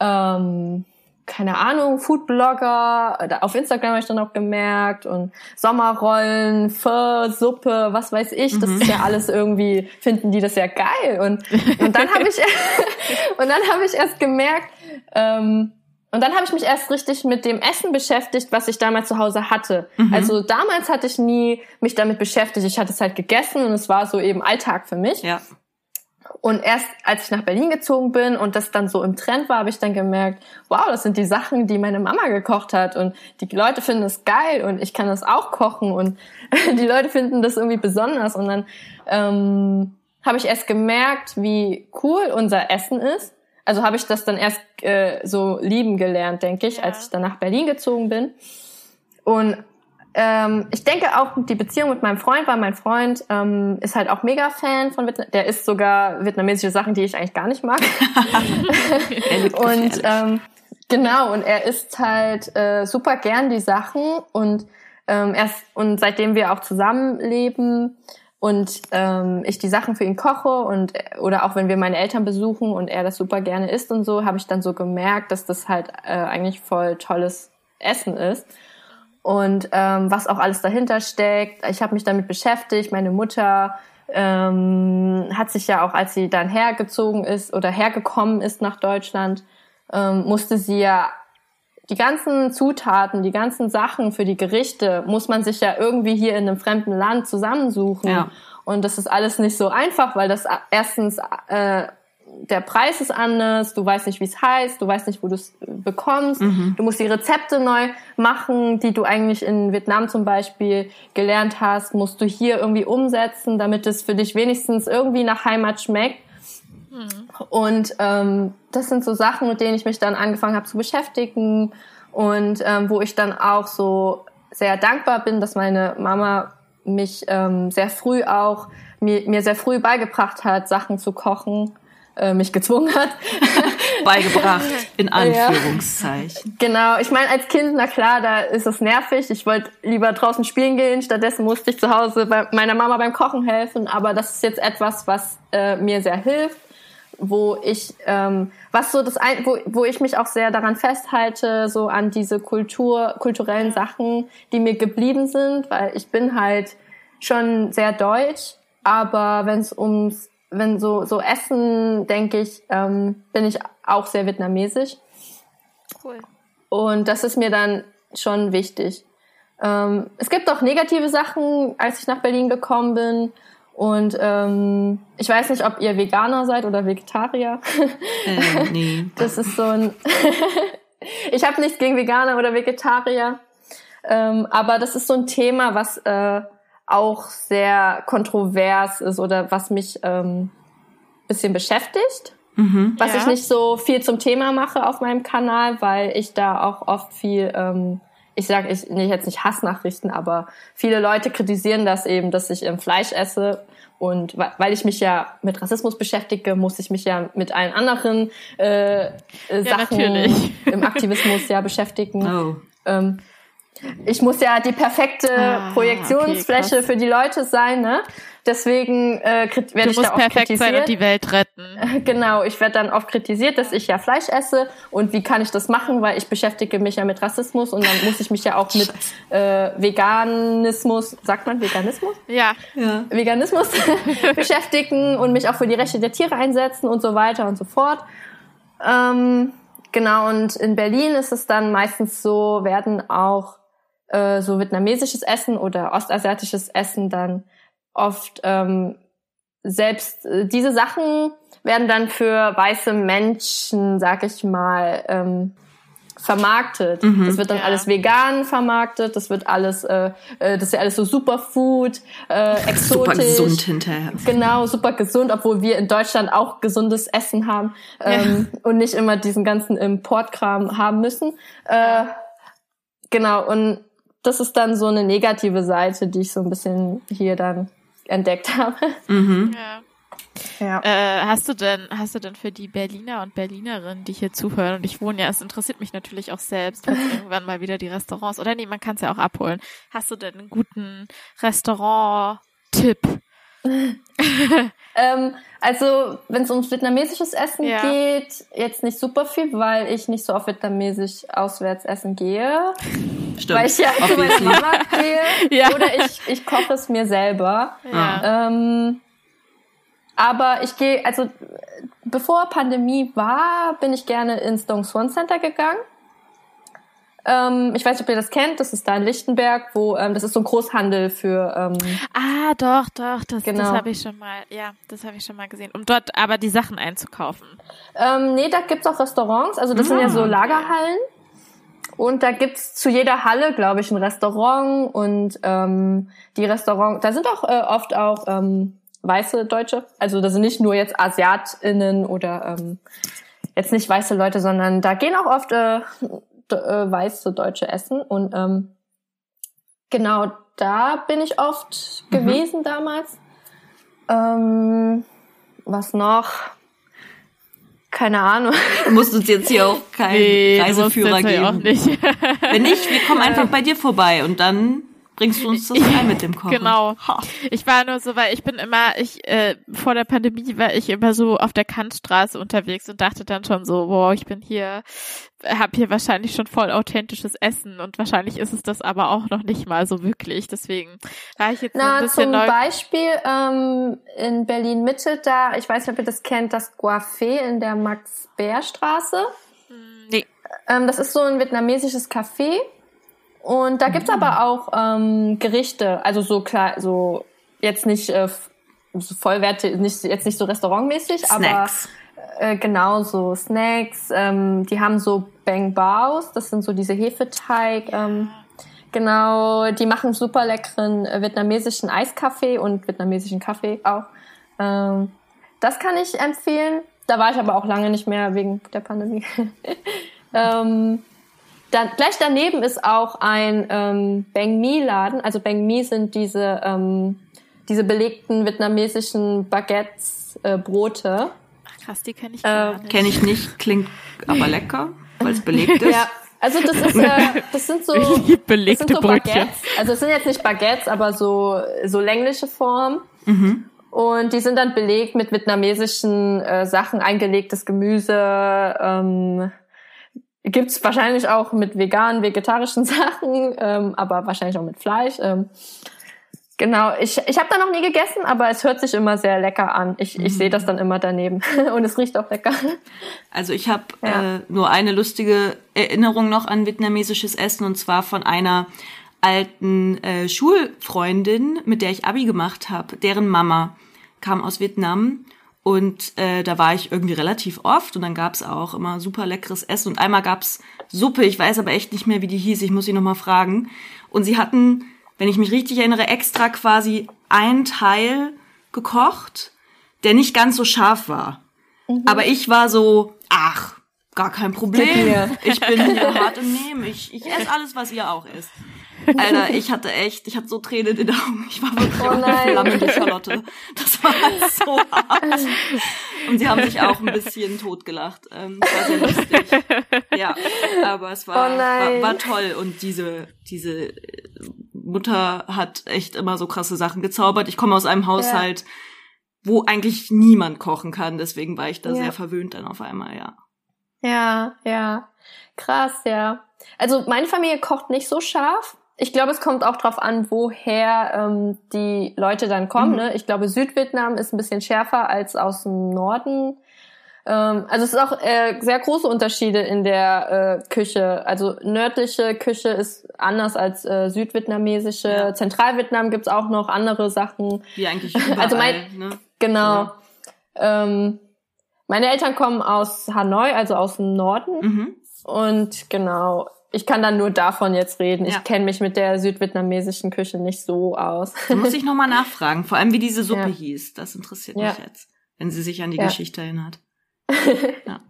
ähm, keine Ahnung, Foodblogger, auf Instagram habe ich dann auch gemerkt und Sommerrollen, Pho, Suppe, was weiß ich, das mhm. ist ja alles irgendwie, finden die das ja geil und, und dann habe ich, (laughs) und dann habe ich erst gemerkt, ähm, und dann habe ich mich erst richtig mit dem Essen beschäftigt, was ich damals zu Hause hatte. Mhm. Also damals hatte ich nie mich damit beschäftigt. Ich hatte es halt gegessen und es war so eben Alltag für mich. Ja. Und erst als ich nach Berlin gezogen bin und das dann so im Trend war, habe ich dann gemerkt, wow, das sind die Sachen, die meine Mama gekocht hat und die Leute finden es geil und ich kann das auch kochen und (laughs) die Leute finden das irgendwie besonders und dann ähm, habe ich erst gemerkt, wie cool unser Essen ist also habe ich das dann erst äh, so lieben gelernt, denke ich, ja. als ich dann nach Berlin gezogen bin. Und ähm, ich denke auch die Beziehung mit meinem Freund, weil mein Freund ähm, ist halt auch mega Fan von Vietnam. Der isst sogar vietnamesische Sachen, die ich eigentlich gar nicht mag. (laughs) und ähm, genau, und er isst halt äh, super gern die Sachen und ähm, erst und seitdem wir auch zusammenleben, und ähm, ich die Sachen für ihn koche und oder auch wenn wir meine Eltern besuchen und er das super gerne isst und so, habe ich dann so gemerkt, dass das halt äh, eigentlich voll tolles Essen ist. Und ähm, was auch alles dahinter steckt. Ich habe mich damit beschäftigt. Meine Mutter ähm, hat sich ja auch, als sie dann hergezogen ist oder hergekommen ist nach Deutschland, ähm, musste sie ja die ganzen Zutaten, die ganzen Sachen für die Gerichte muss man sich ja irgendwie hier in einem fremden Land zusammensuchen. Ja. Und das ist alles nicht so einfach, weil das erstens äh, der Preis ist anders, du weißt nicht, wie es heißt, du weißt nicht, wo du es bekommst. Mhm. Du musst die Rezepte neu machen, die du eigentlich in Vietnam zum Beispiel gelernt hast, musst du hier irgendwie umsetzen, damit es für dich wenigstens irgendwie nach Heimat schmeckt. Mhm. Und ähm, das sind so Sachen, mit denen ich mich dann angefangen habe zu beschäftigen und ähm, wo ich dann auch so sehr dankbar bin, dass meine Mama mich ähm, sehr früh auch mir, mir sehr früh beigebracht hat, Sachen zu kochen, äh, mich gezwungen hat. (laughs) Beigebracht, in Anführungszeichen. Ja, genau, ich meine, als Kind, na klar, da ist es nervig. Ich wollte lieber draußen spielen gehen, stattdessen musste ich zu Hause bei meiner Mama beim Kochen helfen. Aber das ist jetzt etwas, was äh, mir sehr hilft wo ich, ähm, was so das ein, wo, wo ich mich auch sehr daran festhalte, so an diese Kultur, kulturellen Sachen, die mir geblieben sind, weil ich bin halt schon sehr deutsch, aber wenn es ums, wenn so, so Essen, denke ich, ähm, bin ich auch sehr vietnamesisch. Cool. Und das ist mir dann schon wichtig. Ähm, es gibt auch negative Sachen, als ich nach Berlin gekommen bin. Und ähm, ich weiß nicht, ob ihr Veganer seid oder Vegetarier. Äh, nee. (laughs) Das ist so ein. (laughs) ich habe nichts gegen Veganer oder Vegetarier, ähm, aber das ist so ein Thema, was äh, auch sehr kontrovers ist oder was mich ähm, bisschen beschäftigt. Mhm, was ja. ich nicht so viel zum Thema mache auf meinem Kanal, weil ich da auch oft viel ähm, ich sage ich nee, jetzt nicht Hassnachrichten, aber viele Leute kritisieren das eben, dass ich ähm, Fleisch esse. Und weil ich mich ja mit Rassismus beschäftige, muss ich mich ja mit allen anderen äh, äh Sachen ja, im Aktivismus ja beschäftigen. (laughs) Oh. Ähm, ich muss ja die perfekte ah, Projektionsfläche okay, für die Leute sein, ne? Deswegen äh, werde ich da oft perfekt kritisiert. sein und die Welt retten. (laughs) Genau, ich werde dann oft kritisiert, dass ich ja Fleisch esse und wie kann ich das machen, weil ich beschäftige mich ja mit Rassismus und dann muss ich mich ja auch mit äh, Veganismus, sagt man Veganismus? Ja. ja. Veganismus (laughs) beschäftigen und mich auch für die Rechte der Tiere einsetzen und so weiter und so fort. Ähm, genau, und in Berlin ist es dann meistens so, werden auch äh, so vietnamesisches Essen oder ostasiatisches Essen dann oft ähm, selbst äh, diese Sachen werden dann für weiße Menschen, sag ich mal, ähm, vermarktet. Mhm, das wird dann ja. alles vegan vermarktet, das wird alles, äh, äh, das ist ja alles so Superfood, äh, exotisch. Super gesund hinterher. Genau, super gesund, obwohl wir in Deutschland auch gesundes Essen haben ähm, ja. und nicht immer diesen ganzen Importkram haben müssen. Äh, genau, und das ist dann so eine negative Seite, die ich so ein bisschen hier dann entdeckt habe. Mhm. Ja. Ja. Äh, hast du denn, hast du denn für die Berliner und Berlinerinnen, die hier zuhören, und ich wohne ja, es interessiert mich natürlich auch selbst, falls (laughs) irgendwann mal wieder die Restaurants, oder nee, man kann es ja auch abholen. Hast du denn einen guten Restaurant-Tipp? (laughs) ähm, also, wenn es ums vietnamesisches Essen ja. geht, jetzt nicht super viel, weil ich nicht so auf vietnamesisch auswärts essen gehe. Stimmt. Weil ich ja zu meiner Mama gehe. (laughs) ja. Oder ich, ich koche es mir selber. Ja. Ähm, aber ich gehe, also bevor Pandemie war, bin ich gerne ins Dong Swan Center gegangen. Ähm, ich weiß nicht, ob ihr das kennt. Das ist da in Lichtenberg, wo ähm, das ist so ein Großhandel für. Ähm, ah, doch, doch, das, genau. das habe ich schon mal. Ja, das habe ich schon mal gesehen. Um dort aber die Sachen einzukaufen. Ähm, nee, da gibt's auch Restaurants. Also das ah, sind ja so ah, Lagerhallen. Und da gibt's zu jeder Halle, glaube ich, ein Restaurant und ähm, die Restaurants, da sind auch äh, oft auch ähm, weiße Deutsche. Also das sind nicht nur jetzt AsiatInnen oder ähm, jetzt nicht weiße Leute, sondern da gehen auch oft äh, äh, weiße Deutsche essen. Und ähm, genau da bin ich oft mhm. gewesen damals. Ähm, was noch? Keine Ahnung. Du musst uns jetzt hier auch keinen nee, Reiseführer geben. Auch nicht. Wenn nicht, wir kommen einfach bei dir vorbei und dann bringst du uns das ein mit dem Kochen. Genau. Ich war nur so, weil ich bin immer, ich äh, vor der Pandemie war ich immer so auf der Kantstraße unterwegs und dachte dann schon so, boah, ich bin hier, habe hier wahrscheinlich schon voll authentisches Essen und wahrscheinlich ist es das aber auch noch nicht mal so wirklich. Deswegen war ich jetzt Na, ein bisschen zum neu. Beispiel ähm, in Berlin Mitte da, ich weiß nicht, ob ihr das kennt, das Guafé in der Max-Bär-Straße. Hm, nee. Ähm, das ist so ein vietnamesisches Café und da gibt's mhm. aber auch ähm, Gerichte, also so klar, so jetzt nicht äh, so vollwertig, nicht jetzt nicht so restaurantmäßig, Snacks. aber äh, genau so Snacks. Ähm, die haben so Bang Baos, das sind so diese Hefeteig. Ähm, genau, die machen super leckeren äh, vietnamesischen Eiskaffee und vietnamesischen Kaffee auch. Ähm, das kann ich empfehlen. Da war ich aber auch lange nicht mehr wegen der Pandemie. (laughs) ähm, dann, gleich daneben ist auch ein ähm, Bang Mi-Laden. Also Bang Mi sind diese, ähm, diese belegten vietnamesischen Baguettes, äh, Brote. Ach, krass, die kenne ich äh, nicht. Kenne ich nicht, klingt aber lecker, weil es belegt ist. Ja, also das ist, äh, das sind so, (laughs) belegte das sind so Baguettes. Also es sind jetzt nicht Baguettes, aber so, so längliche Form. Mhm. Und die sind dann belegt mit vietnamesischen äh, Sachen, eingelegtes Gemüse, ähm, Gibt's wahrscheinlich auch mit veganen, vegetarischen (laughs) Sachen, ähm, aber wahrscheinlich auch mit Fleisch. Ähm, genau, ich, ich habe da noch nie gegessen, aber es hört sich immer sehr lecker an. Ich, mhm. ich sehe das dann immer daneben (laughs) und es riecht auch lecker. Also ich habe ja. äh, nur eine lustige Erinnerung noch an vietnamesisches Essen und zwar von einer alten äh, Schulfreundin, mit der ich Abi gemacht habe. Deren Mama kam aus Vietnam und äh, da war ich irgendwie relativ oft und dann gab's auch immer super leckeres Essen. Und einmal gab's Suppe, ich weiß aber echt nicht mehr, wie die hieß, ich muss sie nochmal fragen. Und sie hatten, wenn ich mich richtig erinnere, extra quasi einen Teil gekocht, der nicht ganz so scharf war. Mhm. Aber ich war so, ach, gar kein Problem. Ich bin hier (laughs) hart im Nehmen. Ich, ich esse alles, was ihr auch isst. Alter, ich hatte echt, ich hatte so Tränen in den Augen. Ich war wirklich oh eine flammende Charlotte. Das war halt so (laughs) hart. Und sie haben sich auch ein bisschen totgelacht. Ähm, war sehr lustig. Ja, aber es war, oh war, war toll. Und diese, diese Mutter hat echt immer so krasse Sachen gezaubert. Ich komme aus einem Haushalt, ja. wo eigentlich niemand kochen kann. Deswegen war ich da ja. sehr verwöhnt dann auf einmal, ja. Ja, ja. Krass, ja. Also meine Familie kocht nicht so scharf ich glaube, es kommt auch drauf an, woher ähm, die Leute dann kommen. Mhm. Ne? Ich glaube, Südvietnam ist ein bisschen schärfer als aus dem Norden. Ähm, also es ist auch äh, sehr große Unterschiede in der äh, Küche. Also nördliche Küche ist anders als äh, südvietnamesische. Ja. Zentralvietnam gibt's auch noch andere Sachen. Wie eigentlich überall, also mein, ne? Genau. Ja. Ähm, meine Eltern kommen aus Hanoi, also aus dem Norden. Mhm. Und genau, ich kann dann nur davon jetzt reden. Ja. Ich kenne mich mit der südvietnamesischen Küche nicht so aus. Da muss ich nochmal nachfragen, vor allem wie diese Suppe ja. hieß. Das interessiert ja. mich jetzt, wenn sie sich an die Geschichte erinnert. (laughs) ja.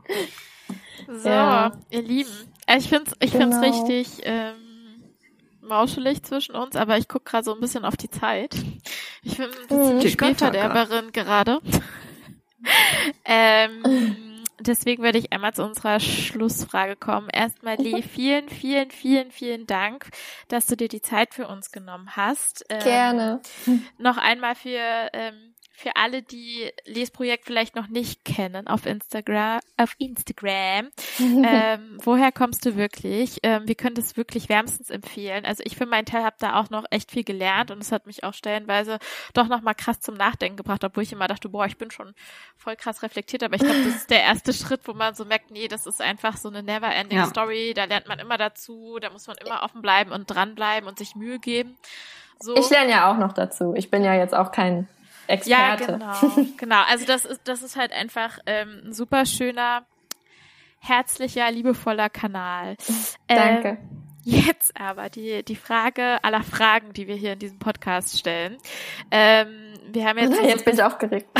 So, ihr Lieben. Ich finde es ich genau. find's richtig ähm, mauschelig zwischen uns, aber ich gucke gerade so ein bisschen auf die Zeit. Ich bin ein bisschen mhm, Spielverderberin gerade. (laughs) ähm, (laughs) deswegen würde ich einmal zu unserer Schlussfrage kommen. Erstmal, Lee, vielen, vielen, vielen, vielen Dank, dass du dir die Zeit für uns genommen hast. Ähm, Gerne. Noch einmal für ähm, für alle, die Lesprojekt vielleicht noch nicht kennen auf Instagram, auf Instagram, (laughs) ähm, woher kommst du wirklich? Ähm, wir können das wirklich wärmstens empfehlen. Also ich für meinen Teil habe da auch noch echt viel gelernt und es hat mich auch stellenweise doch noch mal krass zum Nachdenken gebracht, obwohl ich immer dachte, boah, ich bin schon voll krass reflektiert, aber ich glaube, das ist der erste (laughs) Schritt, wo man so merkt, nee, das ist einfach so eine never-ending ja. Story, da lernt man immer dazu, da muss man immer offen bleiben und dranbleiben und sich Mühe geben. So. Ich lerne ja auch noch dazu. Ich bin ja jetzt auch kein Experte. Ja, genau. (laughs) genau. Also das ist, das ist halt einfach ähm, ein super schöner, herzlicher, liebevoller Kanal. Danke. Ähm, jetzt aber die, die Frage aller Fragen, die wir hier in diesem Podcast stellen. Ähm, wir haben jetzt. (laughs) Jetzt bin ich aufgeregt. (laughs)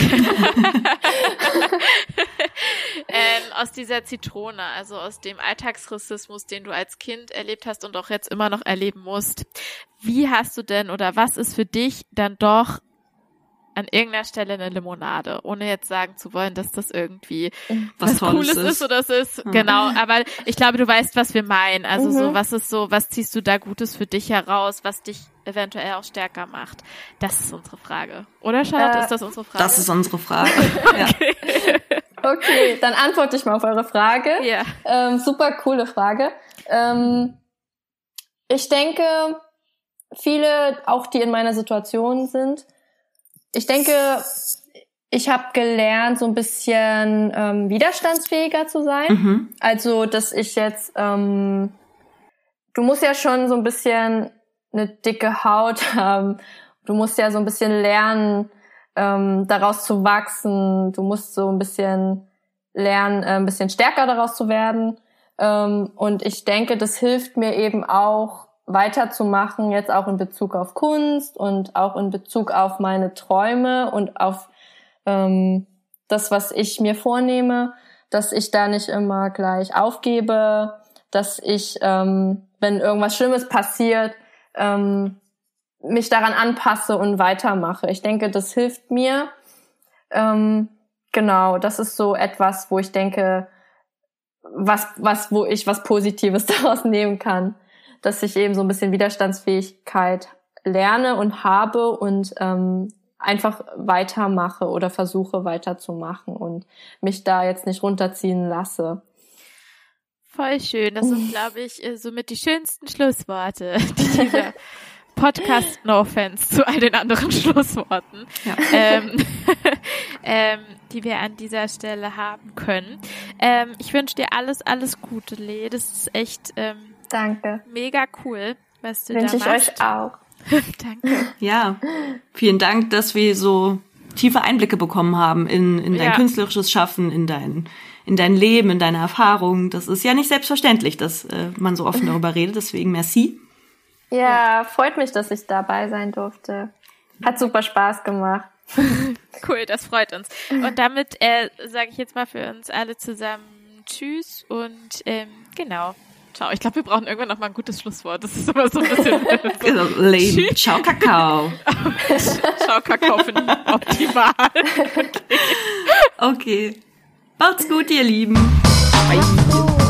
ähm, aus dieser Zitrone, also aus dem Alltagsrassismus, den du als Kind erlebt hast und auch jetzt immer noch erleben musst. Wie hast du denn oder was ist für dich dann doch an irgendeiner Stelle eine Limonade, ohne jetzt sagen zu wollen, dass das irgendwie was, was Cooles ist. ist oder es ist. Mhm. Genau, aber ich glaube, du weißt, was wir meinen. Also mhm. so, was ist so, was ziehst du da Gutes für dich heraus, was dich eventuell auch stärker macht? Das ist unsere Frage. Oder Charlotte, äh, ist das unsere Frage? Das ist unsere Frage. (laughs) okay. okay, dann antworte ich mal auf eure Frage. Ja. Ähm, super coole Frage. Ähm, ich denke, viele, auch die in meiner Situation sind, ich denke, ich habe gelernt, so ein bisschen ähm, widerstandsfähiger zu sein. Mhm. Also, dass ich jetzt, ähm, du musst ja schon so ein bisschen eine dicke Haut (laughs) haben. Du musst ja so ein bisschen lernen, ähm, daraus zu wachsen. Du musst so ein bisschen lernen, äh, ein bisschen stärker daraus zu werden. Ähm, und ich denke, das hilft mir eben auch, weiterzumachen, jetzt auch in Bezug auf Kunst und auch in Bezug auf meine Träume und auf ähm, das, was ich mir vornehme, dass ich da nicht immer gleich aufgebe, dass ich, ähm, wenn irgendwas Schlimmes passiert, ähm, mich daran anpasse und weitermache. Ich denke, das hilft mir. Ähm, genau, das ist so etwas, wo ich denke, was, was, wo ich was Positives (laughs) daraus nehmen kann dass ich eben so ein bisschen Widerstandsfähigkeit lerne und habe und ähm, einfach weitermache oder versuche weiterzumachen und mich da jetzt nicht runterziehen lasse. Voll schön. Das sind, (laughs) glaube ich, äh, somit die schönsten Schlussworte, (laughs) die dieser Podcast No Offense zu all den anderen (laughs) Schlussworten, ja. ähm, ähm, die wir an dieser Stelle haben können. Ähm, ich wünsche dir alles, alles Gute, Lee. Das ist echt ähm, Danke. Mega cool, was du Wünsche da machst. ich euch auch. (laughs) Danke. Ja, vielen Dank, dass wir so tiefe Einblicke bekommen haben in, in dein ja. künstlerisches Schaffen, in dein, in dein Leben, in deine Erfahrungen. Das ist ja nicht selbstverständlich, dass äh, man so offen (laughs) darüber redet. Deswegen merci. Ja, freut mich, dass ich dabei sein durfte. Hat super Spaß gemacht. (laughs) cool, das freut uns. Und damit äh, sage ich jetzt mal für uns alle zusammen Tschüss und ähm, genau. Ciao. Ich glaube, wir brauchen irgendwann noch mal ein gutes Schlusswort. Das ist immer so ein bisschen (laughs) so genau, Lame. Ciao, Kakao. (laughs) Ciao, Kakao finde ich optimal. Okay. (laughs) okay. Macht's gut, ihr Lieben. Bye.